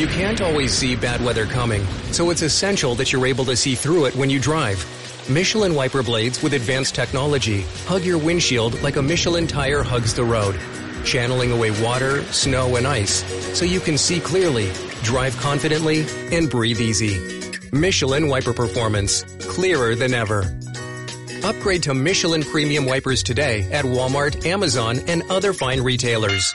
You can't always see bad weather coming, so it's essential that you're able to see through it when you drive. Michelin wiper blades with advanced technology hug your windshield like a Michelin tire hugs the road, channeling away water, snow, and ice so you can see clearly, drive confidently, and breathe easy. Michelin wiper performance, clearer than ever. Upgrade to Michelin premium wipers today at Walmart, Amazon, and other fine retailers.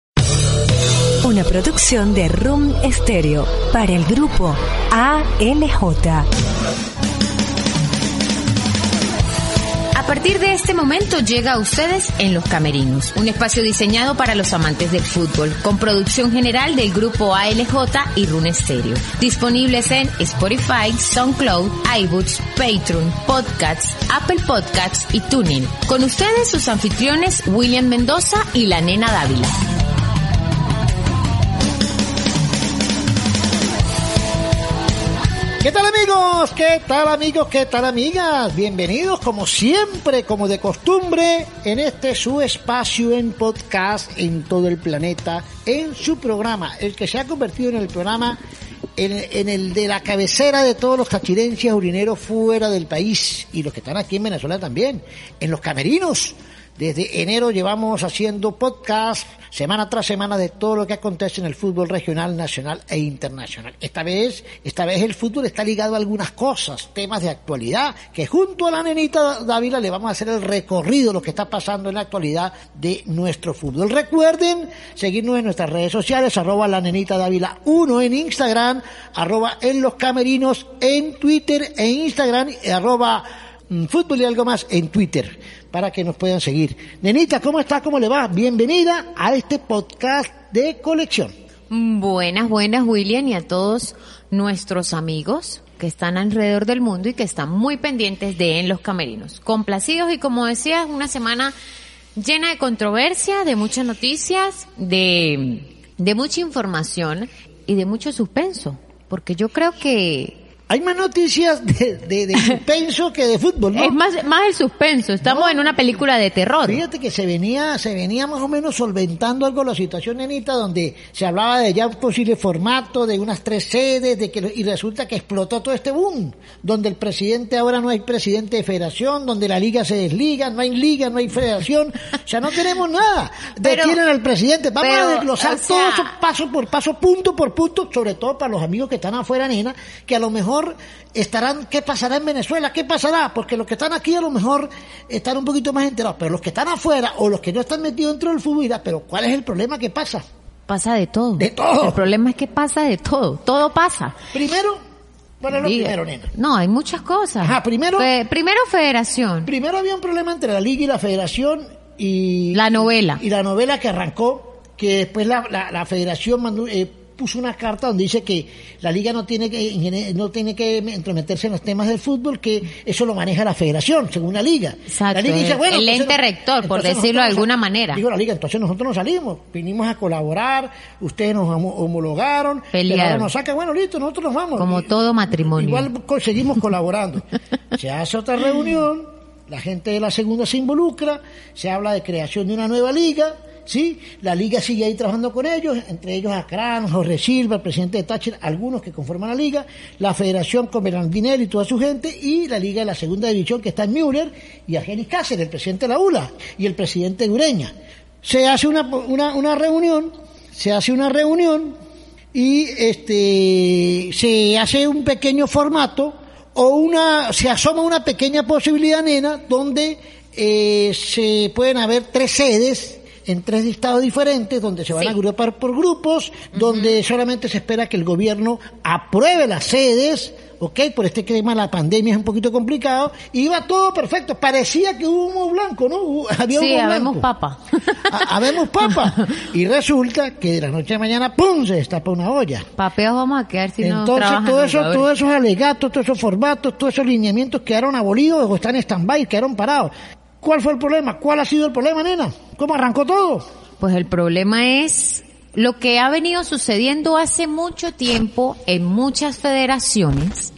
Una producción de Room Stereo para el grupo ALJ. A partir de este momento llega a ustedes en Los Camerinos, un espacio diseñado para los amantes del fútbol, con producción general del grupo ALJ y Rune Stereo. Disponibles en Spotify, SoundCloud, iBooks, Patreon, Podcasts, Apple Podcasts y Tuning. Con ustedes sus anfitriones William Mendoza y la nena Dávila. ¿Qué tal amigos? ¿Qué tal amigos? ¿Qué tal amigas? Bienvenidos como siempre, como de costumbre, en este su espacio en podcast en todo el planeta, en su programa, el que se ha convertido en el programa, en, el de la cabecera de todos los cachirencias urineros fuera del país y los que están aquí en Venezuela también, en los camerinos. Desde enero llevamos haciendo podcast semana tras semana de todo lo que acontece en el fútbol regional, nacional e internacional. Esta vez, esta vez el fútbol está ligado a algunas cosas, temas de actualidad, que junto a la nenita Dávila le vamos a hacer el recorrido de lo que está pasando en la actualidad de nuestro fútbol. Recuerden seguirnos en nuestras redes sociales, arroba la nenita Dávila 1 en Instagram, arroba en los camerinos en Twitter e Instagram, arroba mm, fútbol y algo más en Twitter para que nos puedan seguir. Nenita, ¿cómo está? ¿Cómo le va? Bienvenida a este podcast de colección. Buenas, buenas William y a todos nuestros amigos que están alrededor del mundo y que están muy pendientes de En los Camerinos. Complacidos y como decías, una semana llena de controversia, de muchas noticias, de, de mucha información y de mucho suspenso. Porque yo creo que Hay más noticias de, de, de suspenso que de fútbol, ¿no? es más, más el suspenso. Estamos No. en una película de terror. Fíjate que se venía, se venía más o menos solventando algo la situación, nenita, donde se hablaba de ya un posible formato, de unas tres sedes, de que, y resulta que explotó todo este boom, donde el presidente ahora no hay presidente de federación, donde la liga se desliga, no hay liga, no hay federación, o sea, no tenemos nada. Detienen al presidente, vamos pero, a desglosar o sea- todo eso paso por paso, punto por punto, sobre todo para los amigos que están afuera, nena, que a lo mejor estarán, ¿qué pasará en Venezuela? ¿Qué pasará? Porque los que están aquí a lo mejor están un poquito más enterados, pero los que están afuera o los que no están metidos dentro del fútbol, dirán, pero ¿cuál es el problema que pasa? Pasa de todo. De todo. El problema es que pasa de todo. Todo pasa. Primero, ¿cuál es lo Diga. primero, nena? No, hay muchas cosas. Ajá, primero- Fe- primero federación. Primero había un problema entre la liga y la federación y... La novela. Y la novela que arrancó, que después la, la, la federación mandó, eh, puso una carta donde dice que la liga no tiene que no tiene que entrometerse en los temas del fútbol, que eso lo maneja la federación, según la liga. Exacto, La liga dice, el- bueno, el ente rector, por decirlo de alguna manera. Digo la liga, entonces nosotros no salimos, vinimos a colaborar, ustedes nos homo- homologaron, ahora nos sacan, bueno, listo, nosotros nos vamos. Como todo matrimonio. Igual seguimos colaborando. Se hace otra reunión, la gente de la segunda se involucra, se habla de creación de una nueva liga, ¿sí? La liga sigue ahí trabajando con ellos, entre ellos Acrán, Jorge Silva, el presidente de Thatcher, algunos que conforman la liga, la federación con Bernardinelli y toda su gente, y la liga de la segunda división que está en Müller, y Argenis Cáceres, el presidente de la ULA, y el presidente de Ureña. Se hace una, una, una reunión, se hace una reunión, y este se hace un pequeño formato o una se asoma una pequeña posibilidad nena donde eh, se pueden haber tres sedes en tres estados diferentes, donde se van a agrupar por grupos, donde solamente se espera que el gobierno apruebe las sedes, ok, por este clima la pandemia es un poquito complicado, y iba todo perfecto, parecía que hubo humo blanco, ¿no? Hubo- Había Sí, humo habemos blanco. papa. Ha- Habemos papa. Y resulta que de la noche a mañana, ¡pum!, se destapa una olla. Papeos vamos a quedar si Entonces, todo eso, todos esos alegatos, todos esos formatos, todos esos lineamientos quedaron abolidos o están en stand-by, quedaron parados. ¿Cuál fue el problema? ¿Cuál ha sido el problema, nena? ¿Cómo arrancó todo? Pues el problema es lo que ha venido sucediendo hace mucho tiempo en muchas federaciones,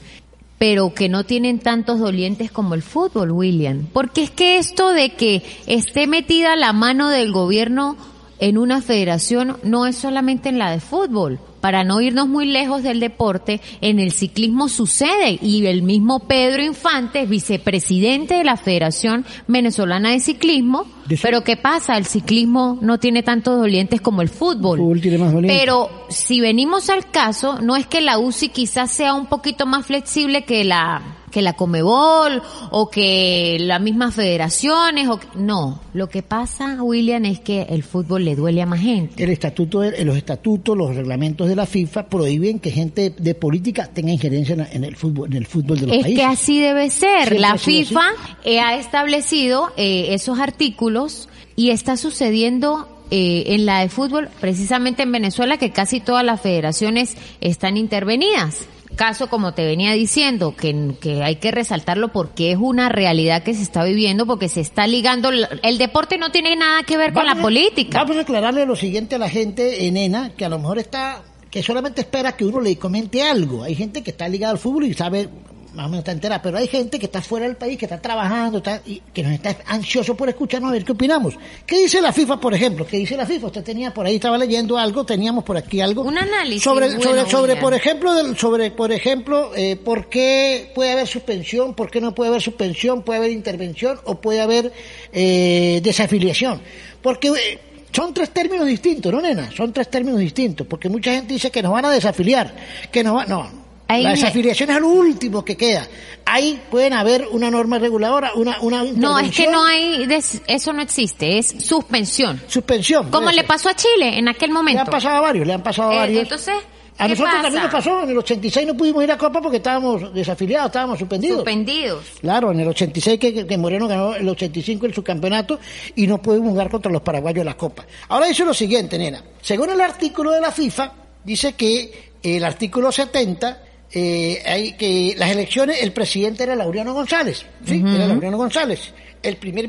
pero que no tienen tantos dolientes como el fútbol, William. Porque es que esto de que esté metida la mano del gobierno en una federación no es solamente en la de fútbol. Para no irnos muy lejos del deporte, en el ciclismo sucede y el mismo Pedro Infante es vicepresidente de la Federación Venezolana de Ciclismo, De pero ¿qué pasa? El ciclismo no tiene tantos dolientes como el fútbol. El fútbol tiene más dolientes. Pero si venimos al caso, no es que la UCI quizás sea un poquito más flexible que la que la Comebol o que las mismas federaciones o que- no, lo que pasa, William, es que el fútbol le duele a más gente. El estatuto, los estatutos, los reglamentos de la FIFA prohíben que gente de política tenga injerencia en, el fútbol, en el fútbol de los Es países. que así debe ser. Siempre La FIFA eh, ha establecido eh, esos artículos y está sucediendo eh, en la de fútbol, precisamente en Venezuela, que casi todas las federaciones están intervenidas. Caso, como te venía diciendo, que, que hay que resaltarlo porque es una realidad que se está viviendo, porque se está ligando. El deporte no tiene nada que ver con la a- política. Vamos a aclararle lo siguiente a la gente, Enena, que a lo mejor está, que solamente espera que uno le comente algo. Hay gente que está ligada al fútbol y sabe, más o menos está entera, pero hay gente que está fuera del país, que está trabajando, está, y que nos está ansioso por escucharnos a ver qué opinamos. ¿Qué dice la FIFA, por ejemplo? ¿Qué dice la FIFA? Usted tenía por ahí, estaba leyendo algo, teníamos por aquí algo. Un análisis Sobre, bueno, sobre, sobre por ejemplo, del- sobre, por ejemplo, eh, por qué puede haber suspensión, por qué no puede haber suspensión, puede haber intervención o puede haber eh, desafiliación. Porque eh, son tres términos distintos, ¿no, nena? Son tres términos distintos, porque mucha gente dice que nos van a desafiliar, que nos va, no. Ahí la me- desafiliación es lo último que queda. Ahí pueden haber una norma reguladora, una, una No, es que no hay, des- eso no existe, es suspensión. suspensión. Como le pasó a Chile en aquel Le momento. han pasado a varios, le han pasado a Eh, varios. entonces, a ¿qué nosotros pasa? también nos pasó, en el 86 no pudimos ir a Copa porque estábamos desafiliados, estábamos suspendidos. Suspendidos. Claro, en el 86 que, que Moreno ganó el 85 el subcampeonato y no pudimos jugar contra los paraguayos en la Copa. Ahora dice lo siguiente, nena. Según el artículo de la FIFA, dice que el artículo 70, eh, hay que las elecciones, el presidente era Laureano González. Sí, era Laureano González. El primer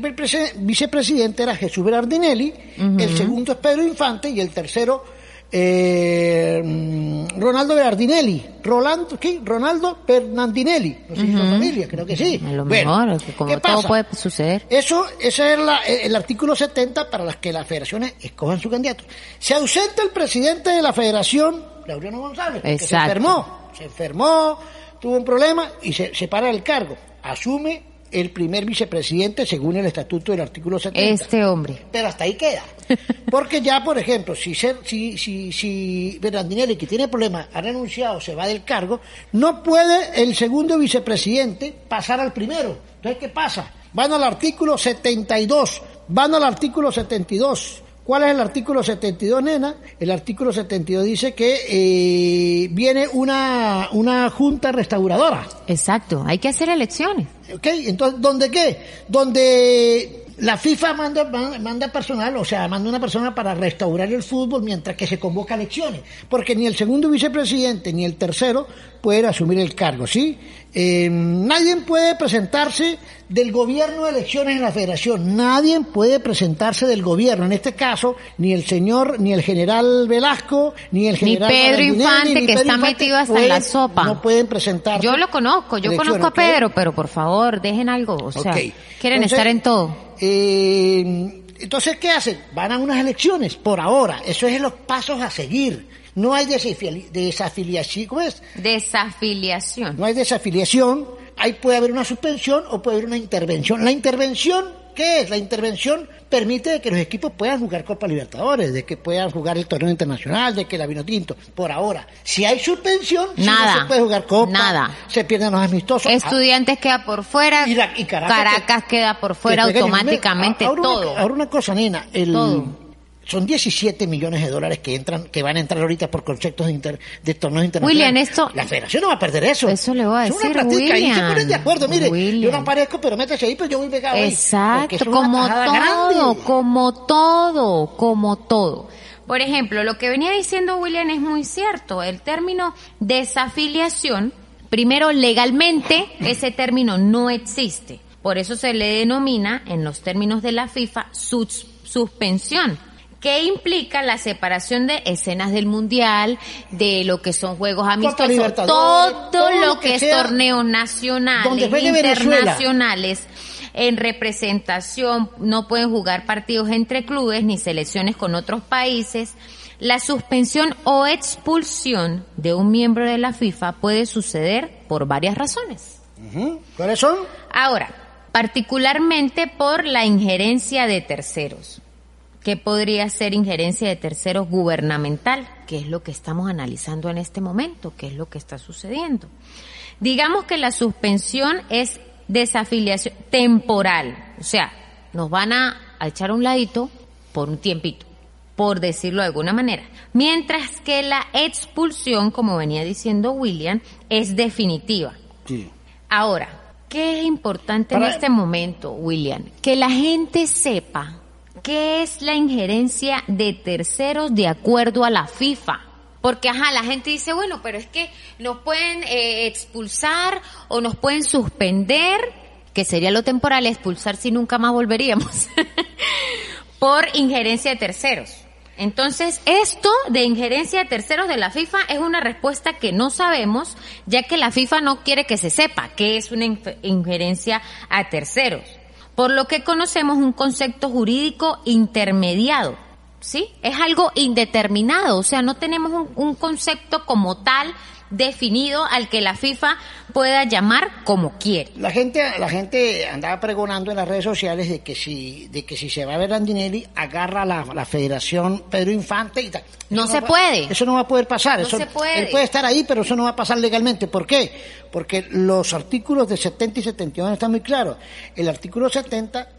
vicepresidente era Jesús Berardinelli, el segundo es Pedro Infante y el tercero eh, mm, Ronaldo Berardinelli. Rolando, ¿qué? Ronaldo Bernardinelli. No sé si son familia, creo que sí. A lo Bueno, mejor, es que como ¿qué todo pasa? puede suceder. Eso, ese es la- el artículo 70 para las que las federaciones escojan su candidato. Se ausenta el presidente de la federación, Laureano González, que se Exacto. enfermó, se enfermó, tuvo un problema y se separa del cargo. Asume el primer vicepresidente según el estatuto del artículo 70 Este hombre. pero hasta ahí queda. Porque ya, por ejemplo, si ser, si, si, si Bernardinelli, que tiene problemas, ha renunciado, se va del cargo, no puede el segundo vicepresidente pasar al primero. Entonces, ¿qué pasa? Van al artículo 72, van al artículo 72. ¿Cuál es el artículo 72, nena? El artículo 72 dice que eh, viene una, una junta restauradora. Exacto, hay que hacer elecciones. ¿Ok? Entonces, ¿dónde qué? Donde la FIFA manda, man- manda personal, o sea, manda una persona para restaurar el fútbol mientras que se convoca elecciones. Porque ni el segundo vicepresidente ni el tercero pueden asumir el cargo, ¿sí? Eh, nadie puede presentarse del gobierno de elecciones en la federación. Nadie puede presentarse del gobierno. En este caso, ni el señor, ni el general Velasco, ni el Ni general Pedro Barandinelli, Infante, ni que Pedro está Infante metido hasta en la sopa. No pueden presentarse. Yo lo conozco, yo elecciones, conozco a. Pedro, pero por favor, dejen algo. O sea, quieren Entonces, estar en todo. Eh, entonces, ¿qué hacen? Van a unas elecciones, por ahora. Eso es los pasos a seguir. No hay desafili- desafiliación, ¿cómo es? Desafiliación. No hay desafiliación. Ahí puede haber una suspensión o puede haber una intervención. La intervención, ¿qué es? La intervención permite que los equipos puedan jugar Copa Libertadores, de que puedan jugar el torneo internacional, de que la vino tinto. Por ahora, si hay suspensión, si Nada. no se puede jugar Copa, Nada. se pierden los amistosos. Estudiantes queda por fuera, Y la- y Caracas que- queda por fuera que automáticamente ahora todo. Una, ahora una cosa, nena, el, Todo. Son 17 millones de dólares que entran, que van a entrar ahorita por conceptos de, inter- de torneos internacionales. William, esto- La federación no va a perder eso. Eso le voy a Es una decir, platica, Ahí se William. ponen de acuerdo. Mire, yo William. no aparezco, pero métese ahí, pero yo voy pegado ahí. Exacto, es una como todo, grande. como todo, como todo. Por ejemplo, lo que venía diciendo William es muy cierto. El término desafiliación, primero legalmente, ese término no existe. Por eso se le denomina, en los términos de la FIFA, sus- suspensión que implica la separación de escenas del mundial, de lo que son juegos amistosos, todo, todo lo que, es torneos nacionales, internacionales, en representación, no pueden jugar partidos entre clubes ni selecciones con otros países. La suspensión o expulsión de un miembro de la FIFA puede suceder por varias razones. ¿Cuáles son? Ahora, particularmente por la injerencia de terceros. ¿Qué podría ser injerencia de terceros gubernamental? Que es lo que estamos analizando en este momento, qué es lo que está sucediendo. Digamos que la suspensión es desafiliación temporal, o sea, nos van a, a echar a un ladito por un tiempito, por decirlo de alguna manera. Mientras que la expulsión, como venía diciendo William, es definitiva. Sí. Ahora, ¿qué es importante Para- en este momento, William? Que la gente sepa qué es la injerencia de terceros de acuerdo a la FIFA. Porque, ajá, la gente dice, bueno, pero es que nos pueden eh, expulsar o nos pueden suspender, que sería lo temporal, expulsar si nunca más volveríamos, por injerencia de terceros. Entonces, esto de injerencia de terceros de la FIFA es una respuesta que no sabemos, ya que la FIFA no quiere que se sepa qué es una injerencia a terceros. Por lo que conocemos un concepto jurídico intermediado, ¿sí? Es algo indeterminado, o sea, no tenemos un, un concepto como tal definido al que la FIFA pueda llamar como quiere. La gente, la gente andaba pregonando en las redes sociales de que si, de que si se va a ver Andinelli, agarra la, la Federación Pedro Infante y tal. No se va- puede. Eso no va a poder pasar. No eso, se puede. Él puede estar ahí, pero eso no va a pasar legalmente. ¿Por qué? Porque los artículos de 70 y 71 están muy claros. El artículo 70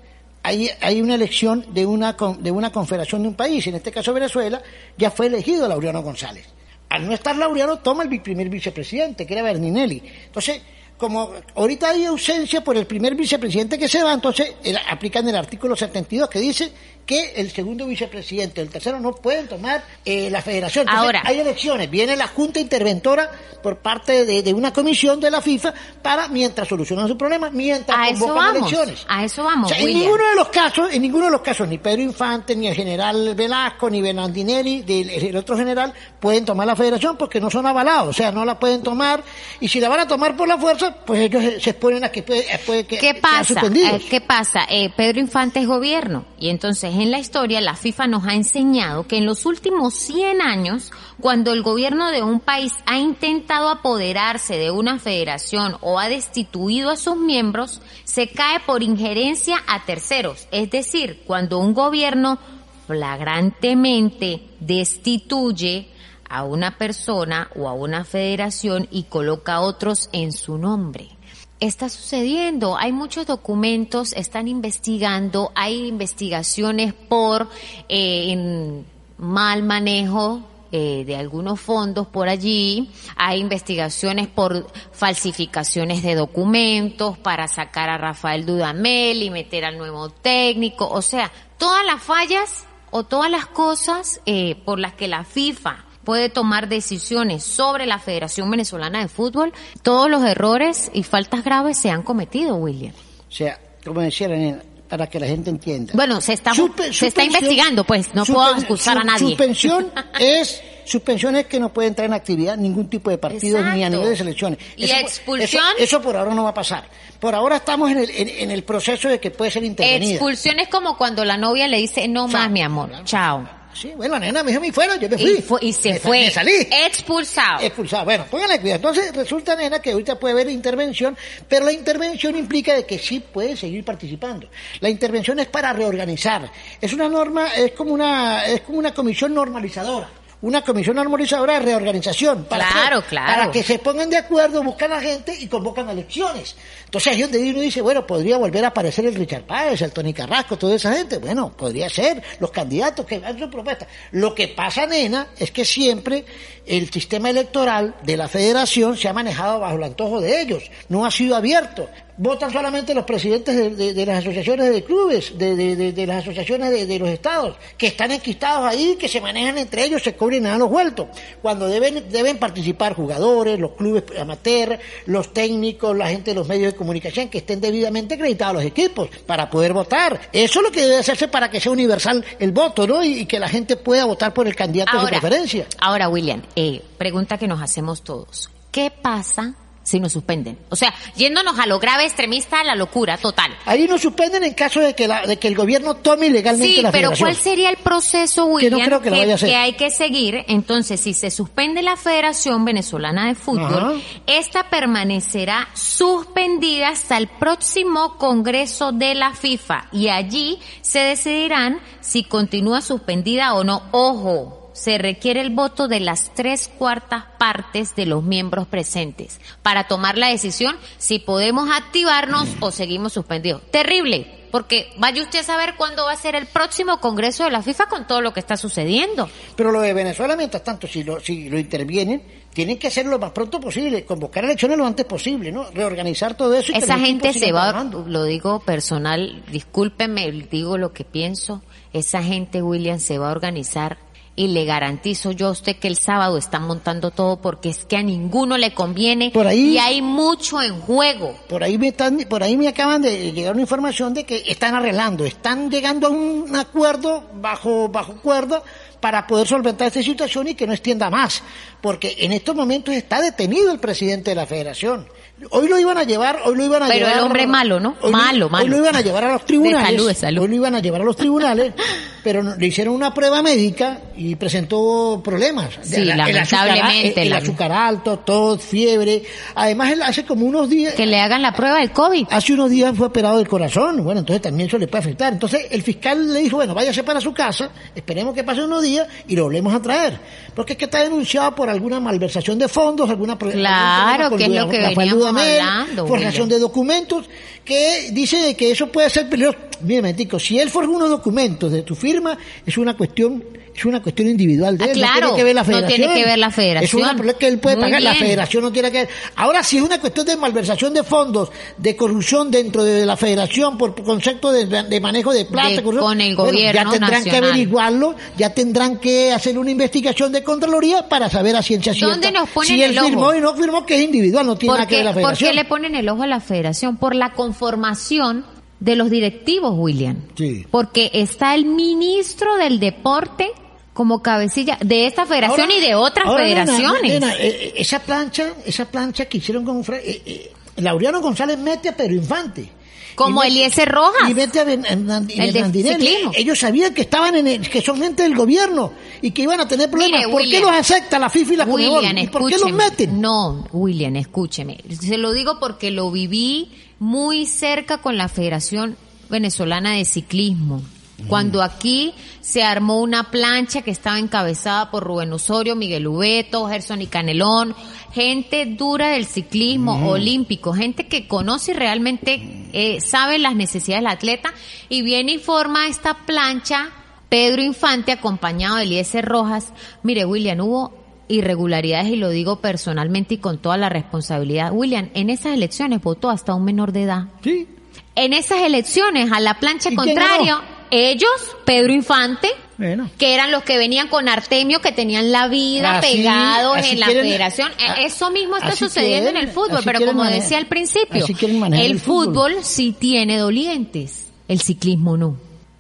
hay, hay una elección de una, de una confederación de un país, en este caso Venezuela, ya fue elegido Laureano González. Al no estar Laureano, toma el primer vicepresidente, que era Berninelli. Entonces, como ahorita hay ausencia por el primer vicepresidente que se va, entonces aplican el artículo 72 que dice que el segundo vicepresidente, el tercero no pueden tomar eh, la federación. Entonces, Ahora. hay elecciones, viene la Junta Interventora por parte de, de una comisión de la FIFA para, mientras solucionan su problema, mientras A eso convocan vamos, elecciones. a eso vamos, O sea, en ninguno de los casos, en ninguno de los casos, ni Pedro Infante, ni el general Velasco, ni Bernardinelli, del- el otro general, pueden tomar la federación porque no son avalados, o sea, no la pueden tomar, y si la van a tomar por la fuerza, pues ellos se, se exponen a que puede, puede que ¿Qué pasa? Eh, ¿Qué pasa? Eh, Pedro Infante es gobierno y entonces en la historia la FIFA nos ha enseñado que en los últimos 100 años, cuando el gobierno de un país ha intentado apoderarse de una federación o ha destituido a sus miembros, se cae por injerencia a terceros. Es decir, cuando un gobierno flagrantemente destituye a una persona o a una federación y coloca a otros en su nombre. Está sucediendo, hay muchos documentos, están investigando, hay investigaciones por eh, mal manejo eh, de algunos fondos por allí, hay investigaciones por falsificaciones de documentos para sacar a Rafael Dudamel y meter al nuevo técnico, o sea, todas las fallas o todas las cosas eh, por las que la FIFA puede tomar decisiones sobre la Federación Venezolana de Fútbol, todos los errores y faltas graves se han cometido, William. O sea, como decía la nena, para que la gente entienda. Bueno, se está, se está investigando, pues, no puedo acusar a nadie. Suspensión es suspensión es que no puede entrar en actividad ningún tipo de partido ni a Exacto. nivel de selecciones. ¿Y Eso- expulsión? Eso, eso por ahora no va a pasar. Por ahora estamos en el, en, en el proceso de que puede ser intervenida. Expulsión es como cuando la novia le dice, no Chao. más, mi amor, chao. Sí, bueno, nena me dijo, me fuera, yo me fui. Y, fue- y se Me- fue. Me salí. Expulsado. Expulsado. Bueno, pónganle cuidado. Entonces resulta, nena, que ahorita puede haber intervención, pero la intervención implica de que sí puede seguir participando. La intervención es para reorganizar. Es una norma, es como una, es como una comisión normalizadora. una comisión armonizadora de reorganización. ¿Para Claro, qué? claro. Para que se pongan de acuerdo, buscan a gente y convocan elecciones. Entonces ahí donde uno dice, bueno, podría volver a aparecer el Richard Páez, el Tony Carrasco, toda esa gente. Bueno, podría ser los candidatos que hagan su propuesta. Lo que pasa, nena, es que siempre el sistema electoral de la federación se ha manejado bajo el antojo de ellos. No ha sido abierto. Votan solamente los presidentes de, de- de las asociaciones de clubes, de, de- las asociaciones de, de los estados, que están enquistados ahí, que se manejan entre ellos, se cubren a los vueltos. Cuando deben, deben participar jugadores, los clubes amateur, los técnicos, la gente de los medios de comunicación, que estén debidamente acreditados los equipos para poder votar. Eso es lo que debe hacerse para que sea universal el voto, ¿no? Y, y que la gente pueda votar por el candidato de su preferencia. ahora, William, eh, pregunta que nos hacemos todos. ¿Qué pasa si nos suspenden? O sea, yéndonos a lo grave extremista, a la locura total. Ahí nos suspenden en caso de que, la, de que el gobierno tome ilegalmente Sí, la pero federación. ¿cuál sería el proceso, William, creo que lo vaya a hacer. hay que seguir? Entonces, si se suspende la Federación Venezolana de Fútbol, Ajá. esta permanecerá suspendida hasta el próximo Congreso de la FIFA y allí se decidirán si continúa suspendida o no. Ojo, se requiere el voto de las tres cuartas partes de los miembros presentes para tomar la decisión si podemos activarnos o seguimos suspendidos. Terrible, porque vaya usted a saber cuándo va a ser el próximo Congreso de la FIFA con todo lo que está sucediendo. Pero lo de Venezuela, mientras tanto, si lo, si lo intervienen, tienen que hacerlo lo más pronto posible, convocar elecciones lo antes posible, ¿no? Reorganizar todo eso. y Esa gente se va, trabajando. lo digo personal, discúlpeme, digo lo que pienso, esa gente, William, se va a organizar y le garantizo yo a usted que el sábado están montando todo porque es que a ninguno le conviene Por ahí- y hay mucho en juego. Por ahí me están, por ahí me acaban de llegar una información de que están arreglando, están llegando a un acuerdo bajo bajo cuerda para poder solventar esta situación y que no extienda más, porque en estos momentos está detenido el presidente de la Federación. Hoy lo iban a llevar, hoy lo iban a Pero llevar. el hombre malo, ¿no? Hoy lo- Malo, Hoy malo. lo iban a llevar a los tribunales. De salud, de salud. Hoy lo iban a llevar a los tribunales, pero le hicieron una prueba médica y presentó problemas. Sí, El- el azúcar- lamentablemente, El, azúcar alto, tos, fiebre. Además, él hace como unos días. Que le hagan la prueba del COVID. Hace unos días fue operado del corazón, bueno, entonces también eso le puede afectar. Entonces el fiscal le dijo, bueno, váyase para su casa, esperemos que pasen unos días y lo volvemos a traer. Porque es que está denunciado por alguna malversación de fondos, alguna Claro, con que es lo que veníamos Dudamel, hablando, forjación William. de documentos, que dice que eso puede ser peligroso. Mire, mentico, si él forja unos documentos de tu firma, es una cuestión, es una cuestión individual de Ah, él. claro, no tiene que ver la no tiene federación. que ver la Es federación. una problema que él puede Muy pagar, la federación no tiene que ver. Ahora, si es una cuestión de malversación de fondos, de corrupción dentro de la federación por concepto de, de manejo de plata, De- corrupción, con el bueno, gobierno ya tendrán que averiguarlo, ya tendrán que hacer una investigación de Contraloría para saber a ciencia cierta. ¿Dónde nos ponen si él el ojo? firmó y no firmó, que es individual, no tiene ¿Por nada que ver la por federación. qué le ponen el ojo a la federación? Por la conformación de los directivos, William. Sí. Porque está el ministro del deporte como cabecilla de esta federación Ahora- y de otras ahora, federaciones. nena, eh, eh, esa plancha, esa plancha que hicieron con eh, eh, Laureano González mete a Pedro Infante. Como mete- Eliezer Rojas. Y mete a Ben- El de. Ellos sabían que estaban en el- que son gente del gobierno y que iban a tener problemas. Mire, ¿Por William. qué los acepta la FIFA y la? William, ¿Y por qué los meten? No, William, escúcheme. Se lo digo porque lo viví muy cerca con la Federación Venezolana de Ciclismo. Cuando aquí se armó una plancha que estaba encabezada por Rubén Osorio, Miguel Ubeto, Gerson y Canelón, gente dura del ciclismo olímpico, gente que conoce y realmente eh, sabe las necesidades del atleta y viene y forma esta plancha Pedro Infante acompañado de Eliezer Rojas. Mire, William, hubo irregularidades y lo digo personalmente y con toda la responsabilidad. William, en esas elecciones votó hasta un menor de edad. Sí. En esas elecciones, a la plancha ¿Y quién contrario, ganó? Ellos, Pedro Infante, Bueno. que eran los que venían con Artemio, que tenían la vida Así- pegados así en la quieren- federación. E- a- Eso mismo está sucediendo en el fútbol, pero como manejar- decía al principio, el el fútbol. fútbol sí tiene dolientes, el ciclismo no.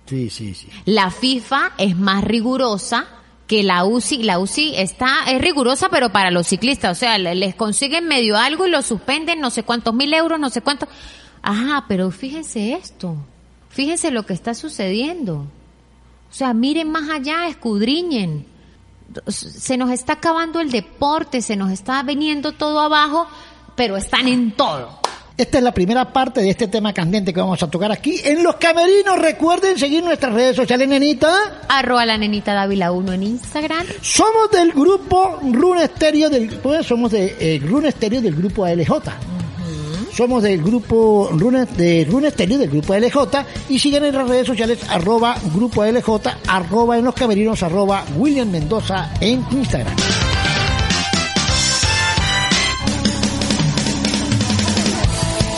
Sí, sí, sí. La FIFA es más rigurosa que la UCI. La UCI está, es rigurosa, pero para los ciclistas. O sea, le- les consiguen medio algo y lo suspenden no sé cuántos mil euros, no sé cuántos. Ajá, pero fíjense esto. Fíjense lo que está sucediendo. O sea, miren más allá, escudriñen. Se nos está acabando el deporte, se nos está viniendo todo abajo, pero están en todo. Esta es la primera parte de este tema candente que vamos a tocar aquí en Los Camerinos. Recuerden seguir nuestras redes sociales, nenita. Arroba la nenita Dávila 1 en Instagram. Somos del grupo Rune Estéreo del pues, somos de eh, Rune Estéreo del grupo ALJ. Somos del grupo Rune, de Rune Estéreo del grupo ALJ y siguen en las redes sociales arroba grupo ALJ, arroba en los camerinos, arroba William Mendoza en Instagram.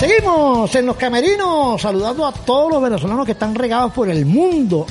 Seguimos en los camerinos, saludando a todos los venezolanos que están regados por el mundo,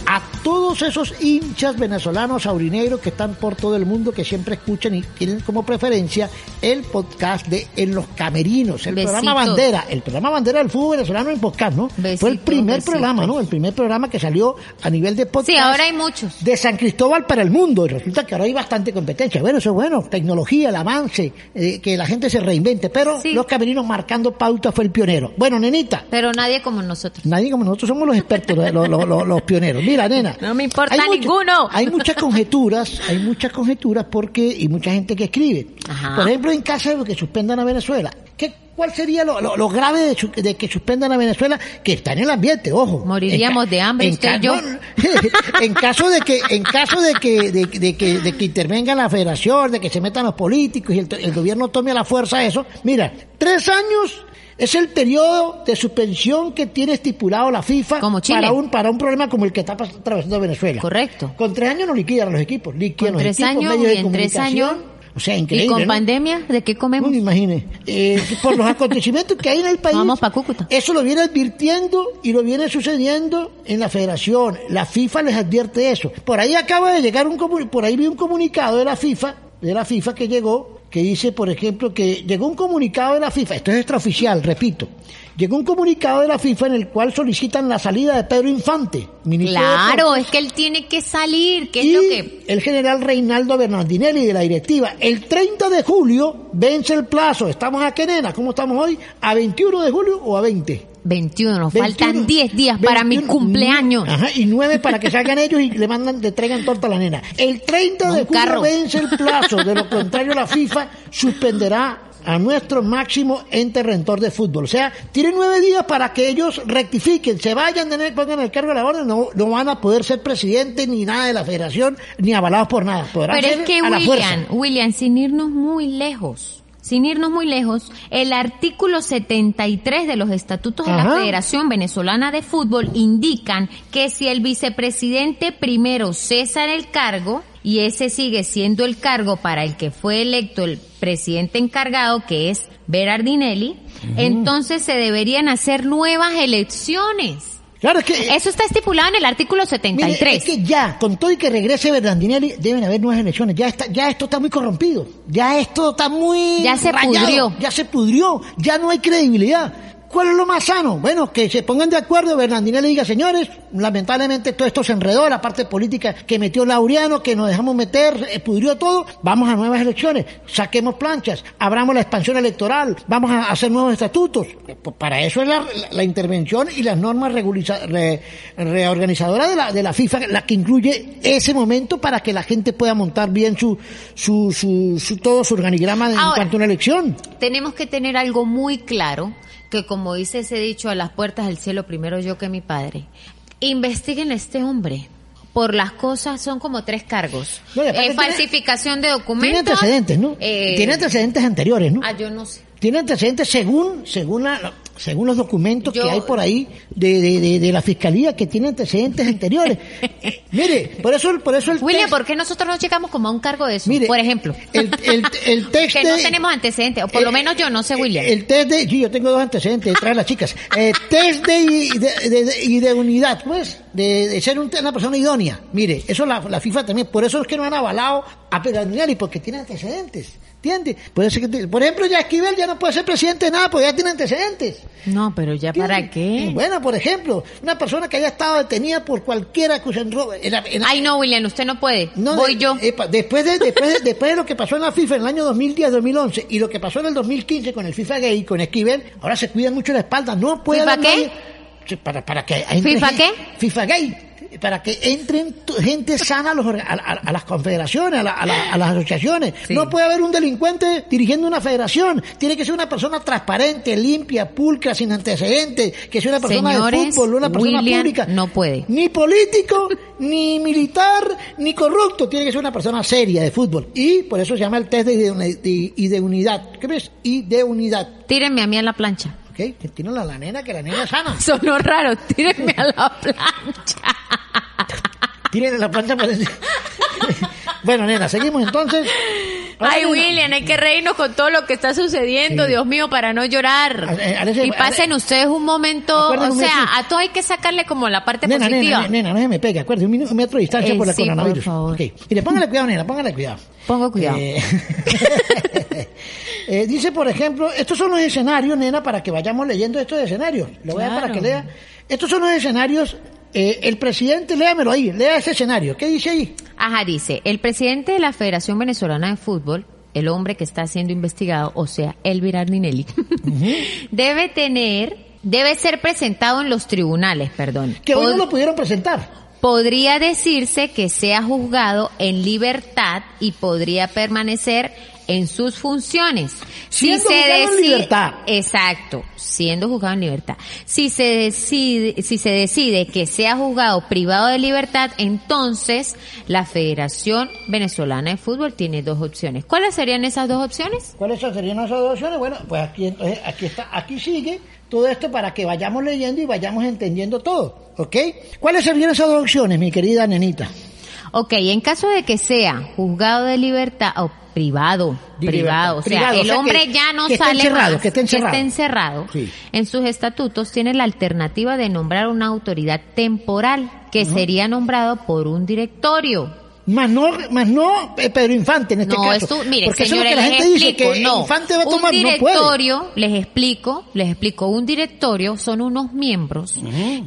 todos esos hinchas venezolanos aurinegros que están por todo el mundo, que siempre escuchan y tienen como preferencia el podcast de En los Camerinos, el programa bandera, el programa bandera del fútbol venezolano en podcast, ¿no? Fue el primer programa, ¿no? El primer programa que salió a nivel de podcast. Sí, ahora hay muchos. De San Cristóbal para el mundo, y resulta que ahora hay bastante competencia. Bueno, eso es bueno, tecnología, el avance, eh, que la gente se reinvente, pero Sí. los camerinos marcando pauta fue el pionero. Bueno, nenita, Pero nadie como nosotros. nadie como nosotros somos los expertos, los, los- los- los pioneros. Mira, nena. No me importa hay mucha- ninguno. Hay muchas conjeturas, hay muchas conjeturas porque, y mucha gente que escribe. Ajá. Por ejemplo, en caso de que suspendan a Venezuela, ¿qué, ¿cuál sería lo, lo- lo grave de, su- de que suspendan a Venezuela? Que está en el ambiente, ojo. Moriríamos En de hambre, en usted y yo. no. en caso de que, en caso de que, de, de que, de que intervenga la federación, de que se metan los políticos y el, el gobierno tome a la fuerza eso, mira, tres años es el periodo de suspensión que tiene estipulado la FIFA Como Chile. para un para un problema como el que está atravesando Venezuela. Correcto. Con tres años no liquidan los equipos, liquidan Con los tres equipos, años medios de y en tres comunicación. años. O sea, ¿Y increíble. con ¿no? pandemia de qué No comemos? me imagine. Eh, por los acontecimientos que hay en el país. Vamos pa' Cúcuta. Eso lo viene advirtiendo y lo viene sucediendo en la federación. La FIFA les advierte eso. Por ahí acaba de llegar un por ahí vi un comunicado de la FIFA, de la FIFA que llegó, que dice, por ejemplo, que llegó un comunicado de la FIFA, esto es extraoficial, repito. Llegó un comunicado de la FIFA en el cual solicitan la salida de Pedro Infante, ministro Claro, es que él tiene que salir, que es lo que... el general Reinaldo Bernardinelli de la directiva. El 30 de julio vence el plazo. Estamos a qué, nena? ¿Cómo estamos hoy? ¿A 21 de julio o a 20? 21, nos 21, faltan 10 días para mi 21, cumpleaños. Ajá, y 9 para que salgan ellos y le mandan, le traigan torta a la nena. El 30 de julio vence el plazo. De lo contrario, la FIFA suspenderá a nuestro máximo ente rentor de fútbol. O sea, tienen nueve días para que ellos rectifiquen, se vayan, de pongan el cargo de la orden, no, no van a poder ser presidente ni nada de la federación, ni avalados por nada. Podrán Pero es que. William, William, sin irnos muy lejos, sin irnos muy lejos, el artículo 73 de los estatutos de la. Federación Venezolana de Fútbol indican que si el vicepresidente primero cesa en el cargo y ese sigue siendo el cargo para el que fue electo el presidente encargado, que es Berardinelli, entonces se deberían hacer nuevas elecciones. Claro, es que... Eso está estipulado en el artículo Mire, 73. es que ya, con todo y que regrese Bernardinelli, deben haber nuevas elecciones. Ya está, ya esto está muy corrompido. Ya esto está muy Ya se rayado. pudrió. Ya se pudrió. Ya no hay credibilidad. ¿Cuál es lo más sano? Bueno, que se pongan de acuerdo, Bernardinelli diga, señores, lamentablemente todo esto se enredó, la parte política que metió Laureano, que nos dejamos meter, eh, pudrió todo, vamos a nuevas elecciones, saquemos planchas, abramos la expansión electoral, vamos a hacer nuevos estatutos. Eh, pues Para eso es la, la- la intervención y las normas re- reorganizadoras de la, de la FIFA, la que incluye ese momento para que la gente pueda montar bien su, su, su, su- todo su organigrama en Ahora, cuanto a una elección. tenemos que tener algo muy claro, que como dice ese dicho, a las puertas del cielo primero yo que mi padre. Investiguen a este hombre. Por las cosas son como tres cargos. No, Eh, tiene- falsificación de documentos. Tiene antecedentes, ¿no? eh, Tiene antecedentes anteriores, ¿no? Ah, yo no sé. Tiene antecedentes según según la- según los documentos Yo- que hay por ahí de, de, de, de la fiscalía que tiene antecedentes anteriores. Mire, por eso por eso el William, texto- ¿por qué nosotros no llegamos como a un cargo de eso? Mire, por ejemplo. el, el, el texto que no tenemos antecedentes, o por lo menos yo no sé, William. El test de, sí, yo tengo dos antecedentes detrás de las chicas. Eh, test de, de, de- de- y de unidad, pues, de, de ser un- una persona idónea. Mire, eso la, la FIFA también, por eso es que no han avalado a Pedro y porque tiene antecedentes. ¿Entiendes? Por, eso que por ejemplo, ya Esquivel ya no puede ser presidente de nada porque ya tiene antecedentes. No, pero ya para qué. Bueno, por ejemplo, una persona que haya estado detenida por cualquier acusación. Ay, no, William, usted no puede. no, Voy de- yo. después, de, después, de, después de lo que pasó en la FIFA en el año 2010-2011 y lo que pasó en el 2015 con el FIFA Gay, con Esquivel, ahora se cuidan mucho la espalda. No puede ¿FIFA qué? nadie- Para, para que ¿FIFA qué? FIFA Gay. Para que entren gente sana a, los a, las confederaciones, a, la- a la- a las asociaciones. Sí. No puede haber un delincuente dirigiendo una federación. Tiene que ser una persona transparente, limpia, pulcra, sin antecedentes, que sea una persona Señores, de fútbol, una persona William pública. no puede. Ni político, ni militar, ni corrupto. Tiene que ser una persona seria de fútbol. Y por eso se llama el test de, de- unidad. ¿Qué ves? Y de unidad. Tírenme a mí a la plancha. Que tiene la, la nena, que la nena es sana. Sonó raro, tírenme a la plancha. Tienen la plancha para Bueno, nena, seguimos entonces. Ay, nena, William, hay que reírnos con todo lo que está sucediendo, Sí. Dios mío, para no llorar. A- a- y pasen a- ustedes un momento, o sea, a todo hay que sacarle como la parte Nena, positiva. nena, nena, no se me pegue, acuérdate, un, minuto- un metro de distancia Eh, por el sí, por coronavirus. favor. Ok. Mire, póngale cuidado, nena, póngale cuidado. Pongo cuidado. Eh, eh, dice, por ejemplo, estos son los escenarios, nena, para que vayamos leyendo estos escenarios. Lo voy a dar para que lea. Estos son los escenarios. Eh, el presidente, léamelo ahí, lea ese escenario. ¿Qué dice ahí? Ajá, dice, el presidente de la Federación Venezolana de Fútbol, el hombre que está siendo investigado, o sea, Elvira Arninelli, debe tener, debe ser presentado en los tribunales, perdón. Que hoy no lo pudieron presentar. Podría decirse que sea juzgado en libertad y podría permanecer en sus funciones. Siendo juzgado en libertad. Exacto, siendo juzgado en libertad. Si se decide, si se decide que sea juzgado privado de libertad, entonces la Federación Venezolana de Fútbol tiene dos opciones. ¿Cuáles serían esas dos opciones? ¿Cuáles serían esas dos opciones? Bueno, pues aquí entonces, aquí está, aquí sigue todo esto para que vayamos leyendo y vayamos entendiendo todo, ¿ok? ¿Cuáles serían esas dos opciones, mi querida nenita? Ok, en caso de que sea juzgado de libertad o privado, De privado, libertad. o sea, Privado, o el sea, hombre que- ya no que esté sale encerrado, más, que esté encerrado. encerrado, Sí. en sus estatutos tiene la alternativa de nombrar una autoridad temporal que sería nombrado por un directorio. Más no, más no eh, Pedro Infante en este no, caso. esto, mire, Porque eso es lo que la gente dice, que no. Infante va a tomar, un no puede. directorio, les explico, les explico, un directorio son unos miembros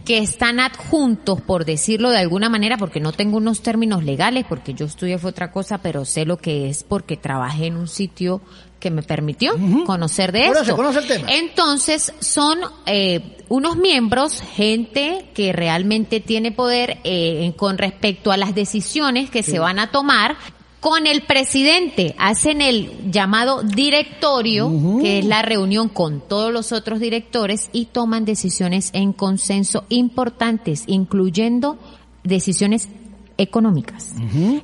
que están adjuntos, por decirlo de alguna manera, porque no tengo unos términos legales, porque yo estudié fue otra cosa, pero sé lo que es porque trabajé en un sitio que me permitió conocer de Conoce, esto. conoce el tema. Entonces, son eh, unos miembros, gente que realmente tiene poder eh, con respecto a las decisiones que se van a tomar. Con el presidente hacen el llamado directorio, que es la reunión con todos los otros directores y toman decisiones en consenso importantes, incluyendo decisiones económicas.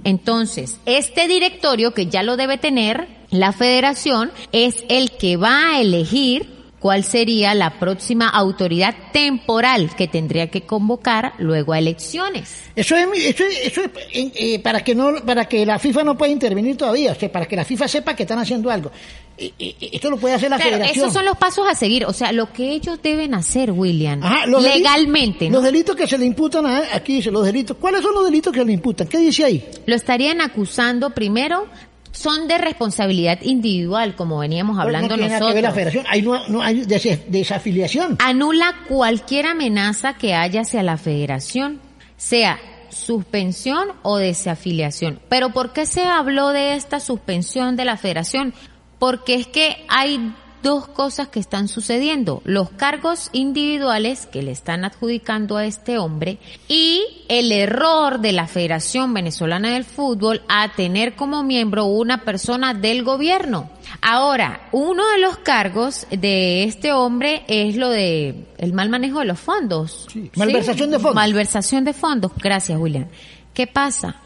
Entonces, este directorio que ya lo debe tener la federación es el que va a elegir cuál sería la próxima autoridad temporal que tendría que convocar luego a elecciones. Eso es, eso es, eso es, eh, eh, para que no, para que la FIFA no pueda intervenir todavía, o sea, para que la FIFA sepa que están haciendo algo. Eh, eh, esto lo puede hacer la Claro, federación. esos son los pasos a seguir, o sea, lo que ellos deben hacer, William, Ajá, los legalmente, ¿no? Los delitos que se le imputan a, aquí dice, los delitos. ¿Cuáles son los delitos que le imputan? ¿Qué dice ahí? Lo estarían acusando primero, son de responsabilidad individual, como veníamos hablando no tiene nada que ver la nosotros. federación. Ahí no, no hay des- desafiliación. anula cualquier amenaza que haya hacia la federación, sea suspensión o desafiliación. Pero ¿por qué se habló de esta suspensión de la federación? Porque es que hay dos cosas que están sucediendo. Los cargos individuales que le están adjudicando a este hombre y el error de la Federación Venezolana del Fútbol a tener como miembro una persona del gobierno. Ahora, uno de los cargos de este hombre es lo de el mal manejo de los fondos. Sí, malversación de fondos. Malversación de fondos. Gracias, William. ¿Qué pasa?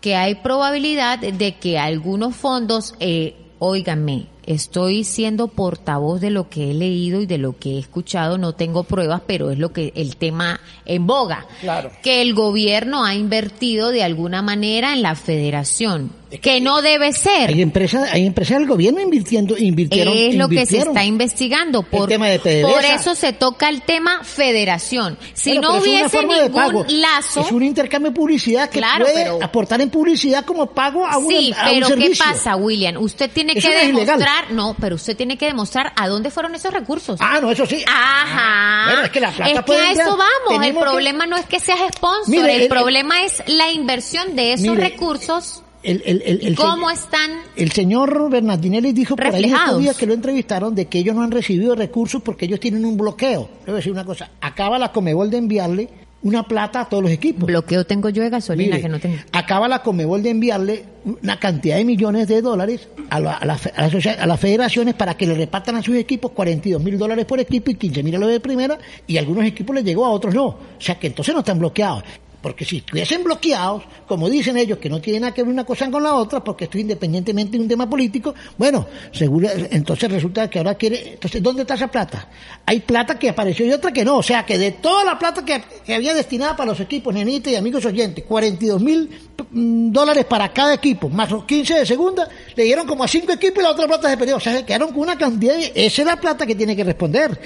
Que hay probabilidad de que algunos fondos, eh, óiganme, estoy siendo portavoz de lo que he leído y de lo que he escuchado, no tengo pruebas, pero es lo que el tema en boga. Claro. Que el gobierno ha invertido de alguna manera en la federación, que no debe ser. Hay empresas, hay empresas del gobierno invirtiendo, invirtieron. Es lo que se está investigando. Por, por eso se toca el tema federación. Si Bueno, no hubiese pago. ningún lazo, Es un intercambio de publicidad que Claro, puede pero- aportar en publicidad como pago a, una- sí, a un pero ¿qué servicio. pasa, William? Usted tiene Eso que no demostrar, no, pero usted tiene que demostrar a dónde fueron esos recursos. Ah, no, eso sí. Ajá. Bueno, es que la plata Es que a eso vamos. El que- problema no es que seas sponsor, Mire, el, el- problema es la inversión de esos Mire, recursos. El, el, el, el ¿Cómo se- están? El señor Bernardinelli dijo por ahí estos días que lo entrevistaron de que ellos no han recibido recursos porque ellos tienen un bloqueo. Le voy a decir una cosa. Acaba la Comebol de enviarle una plata a todos los equipos. Bloqueo tengo yo de gasolina Mire, que no tengo. Acaba la Comebol de enviarle una cantidad de millones de dólares a, la- a la a la a las federaciones para que le repartan a sus equipos 42 mil dólares por equipo y 15 mil a los de primera y a algunos equipos les llegó, a otros no. O sea que entonces no están bloqueados. Porque si estuviesen bloqueados, como dicen ellos, que no tiene nada que ver una cosa con la otra, porque esto es independientemente de un tema político, bueno, seguro, entonces resulta que ahora quiere, entonces, ¿dónde está esa plata? Hay plata que apareció y otra que no, o sea que de toda la plata que, que había destinada para los equipos, nenita y amigos oyentes, 42 mil mm, dólares para cada equipo, más los 15 de segunda, le dieron como a cinco equipos y la otra plata se perdió, o sea, se quedaron con una cantidad, de- esa es la plata que tiene que responder.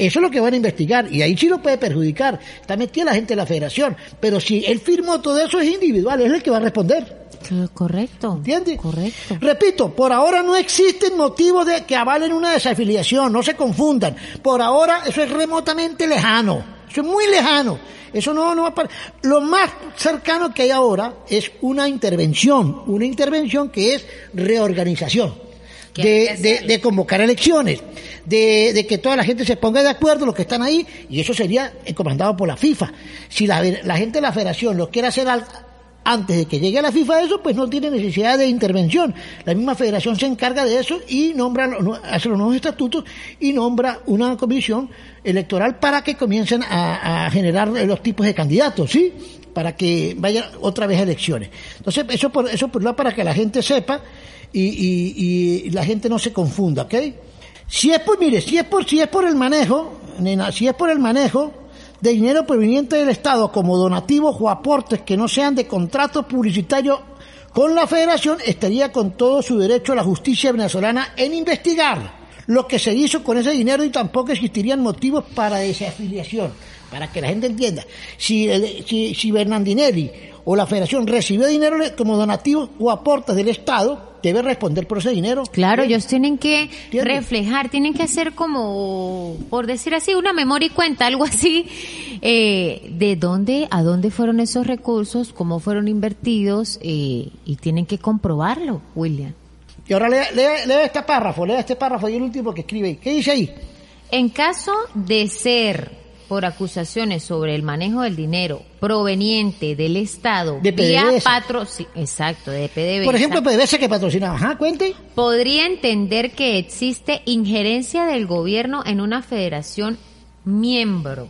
Eso es lo que van a investigar y ahí sí lo puede perjudicar. Está metida la gente de la federación. Pero si él firmó todo eso es individual, es el que va a responder. Correcto. ¿Entiendes? Correcto. Repito, por ahora no existen motivos de que avalen una desafiliación, no se confundan. Por ahora eso es remotamente lejano, eso es muy lejano. Eso no, no va a Lo más cercano que hay ahora es una intervención, una intervención que es reorganización. De, de- de convocar elecciones, de, de que toda la gente se ponga de acuerdo, los que están ahí, y eso sería eh, comandado por la FIFA. Si la, la gente de la federación lo quiere hacer al- antes de que llegue a la FIFA eso, pues no tiene necesidad de intervención. La misma federación se encarga de eso y nombra, hace los nuevos estatutos y nombra una comisión electoral para que comiencen a, a generar los tipos de candidatos, ¿sí? Para que vayan otra vez a elecciones. Entonces, eso por, eso por para que la gente sepa y, la gente no se confunda, ¿ok? Si es por, mire, si es por, si es por el manejo, nena, si es por el manejo de dinero proveniente del Estado como donativos o aportes que no sean de contrato publicitario con la Federación, estaría con todo su derecho a la justicia venezolana en investigar lo que se hizo con ese dinero y tampoco existirían motivos para desafiliación. Para que la gente entienda, si, si, si Bernardinelli o la Federación recibió dinero como donativos o aportes del Estado, debe responder por ese dinero. Claro, ellos tienen que ¿Entiendes? reflejar, tienen que hacer como, por decir así, una memoria y cuenta, algo así, eh, de dónde, a dónde fueron esos recursos, cómo fueron invertidos, eh, y tienen que comprobarlo, William. Y ahora lea, lea, lea este párrafo, lea este párrafo y el último que escribe ahí. ¿Qué dice ahí? En caso de ser por acusaciones sobre el manejo del dinero proveniente del Estado De vía PDVSA. patrocinio, exacto, de PDVSA, Por ejemplo, PDVSA que patrocinaba. Ajá, cuente. podría entender que existe injerencia del gobierno en una federación miembro,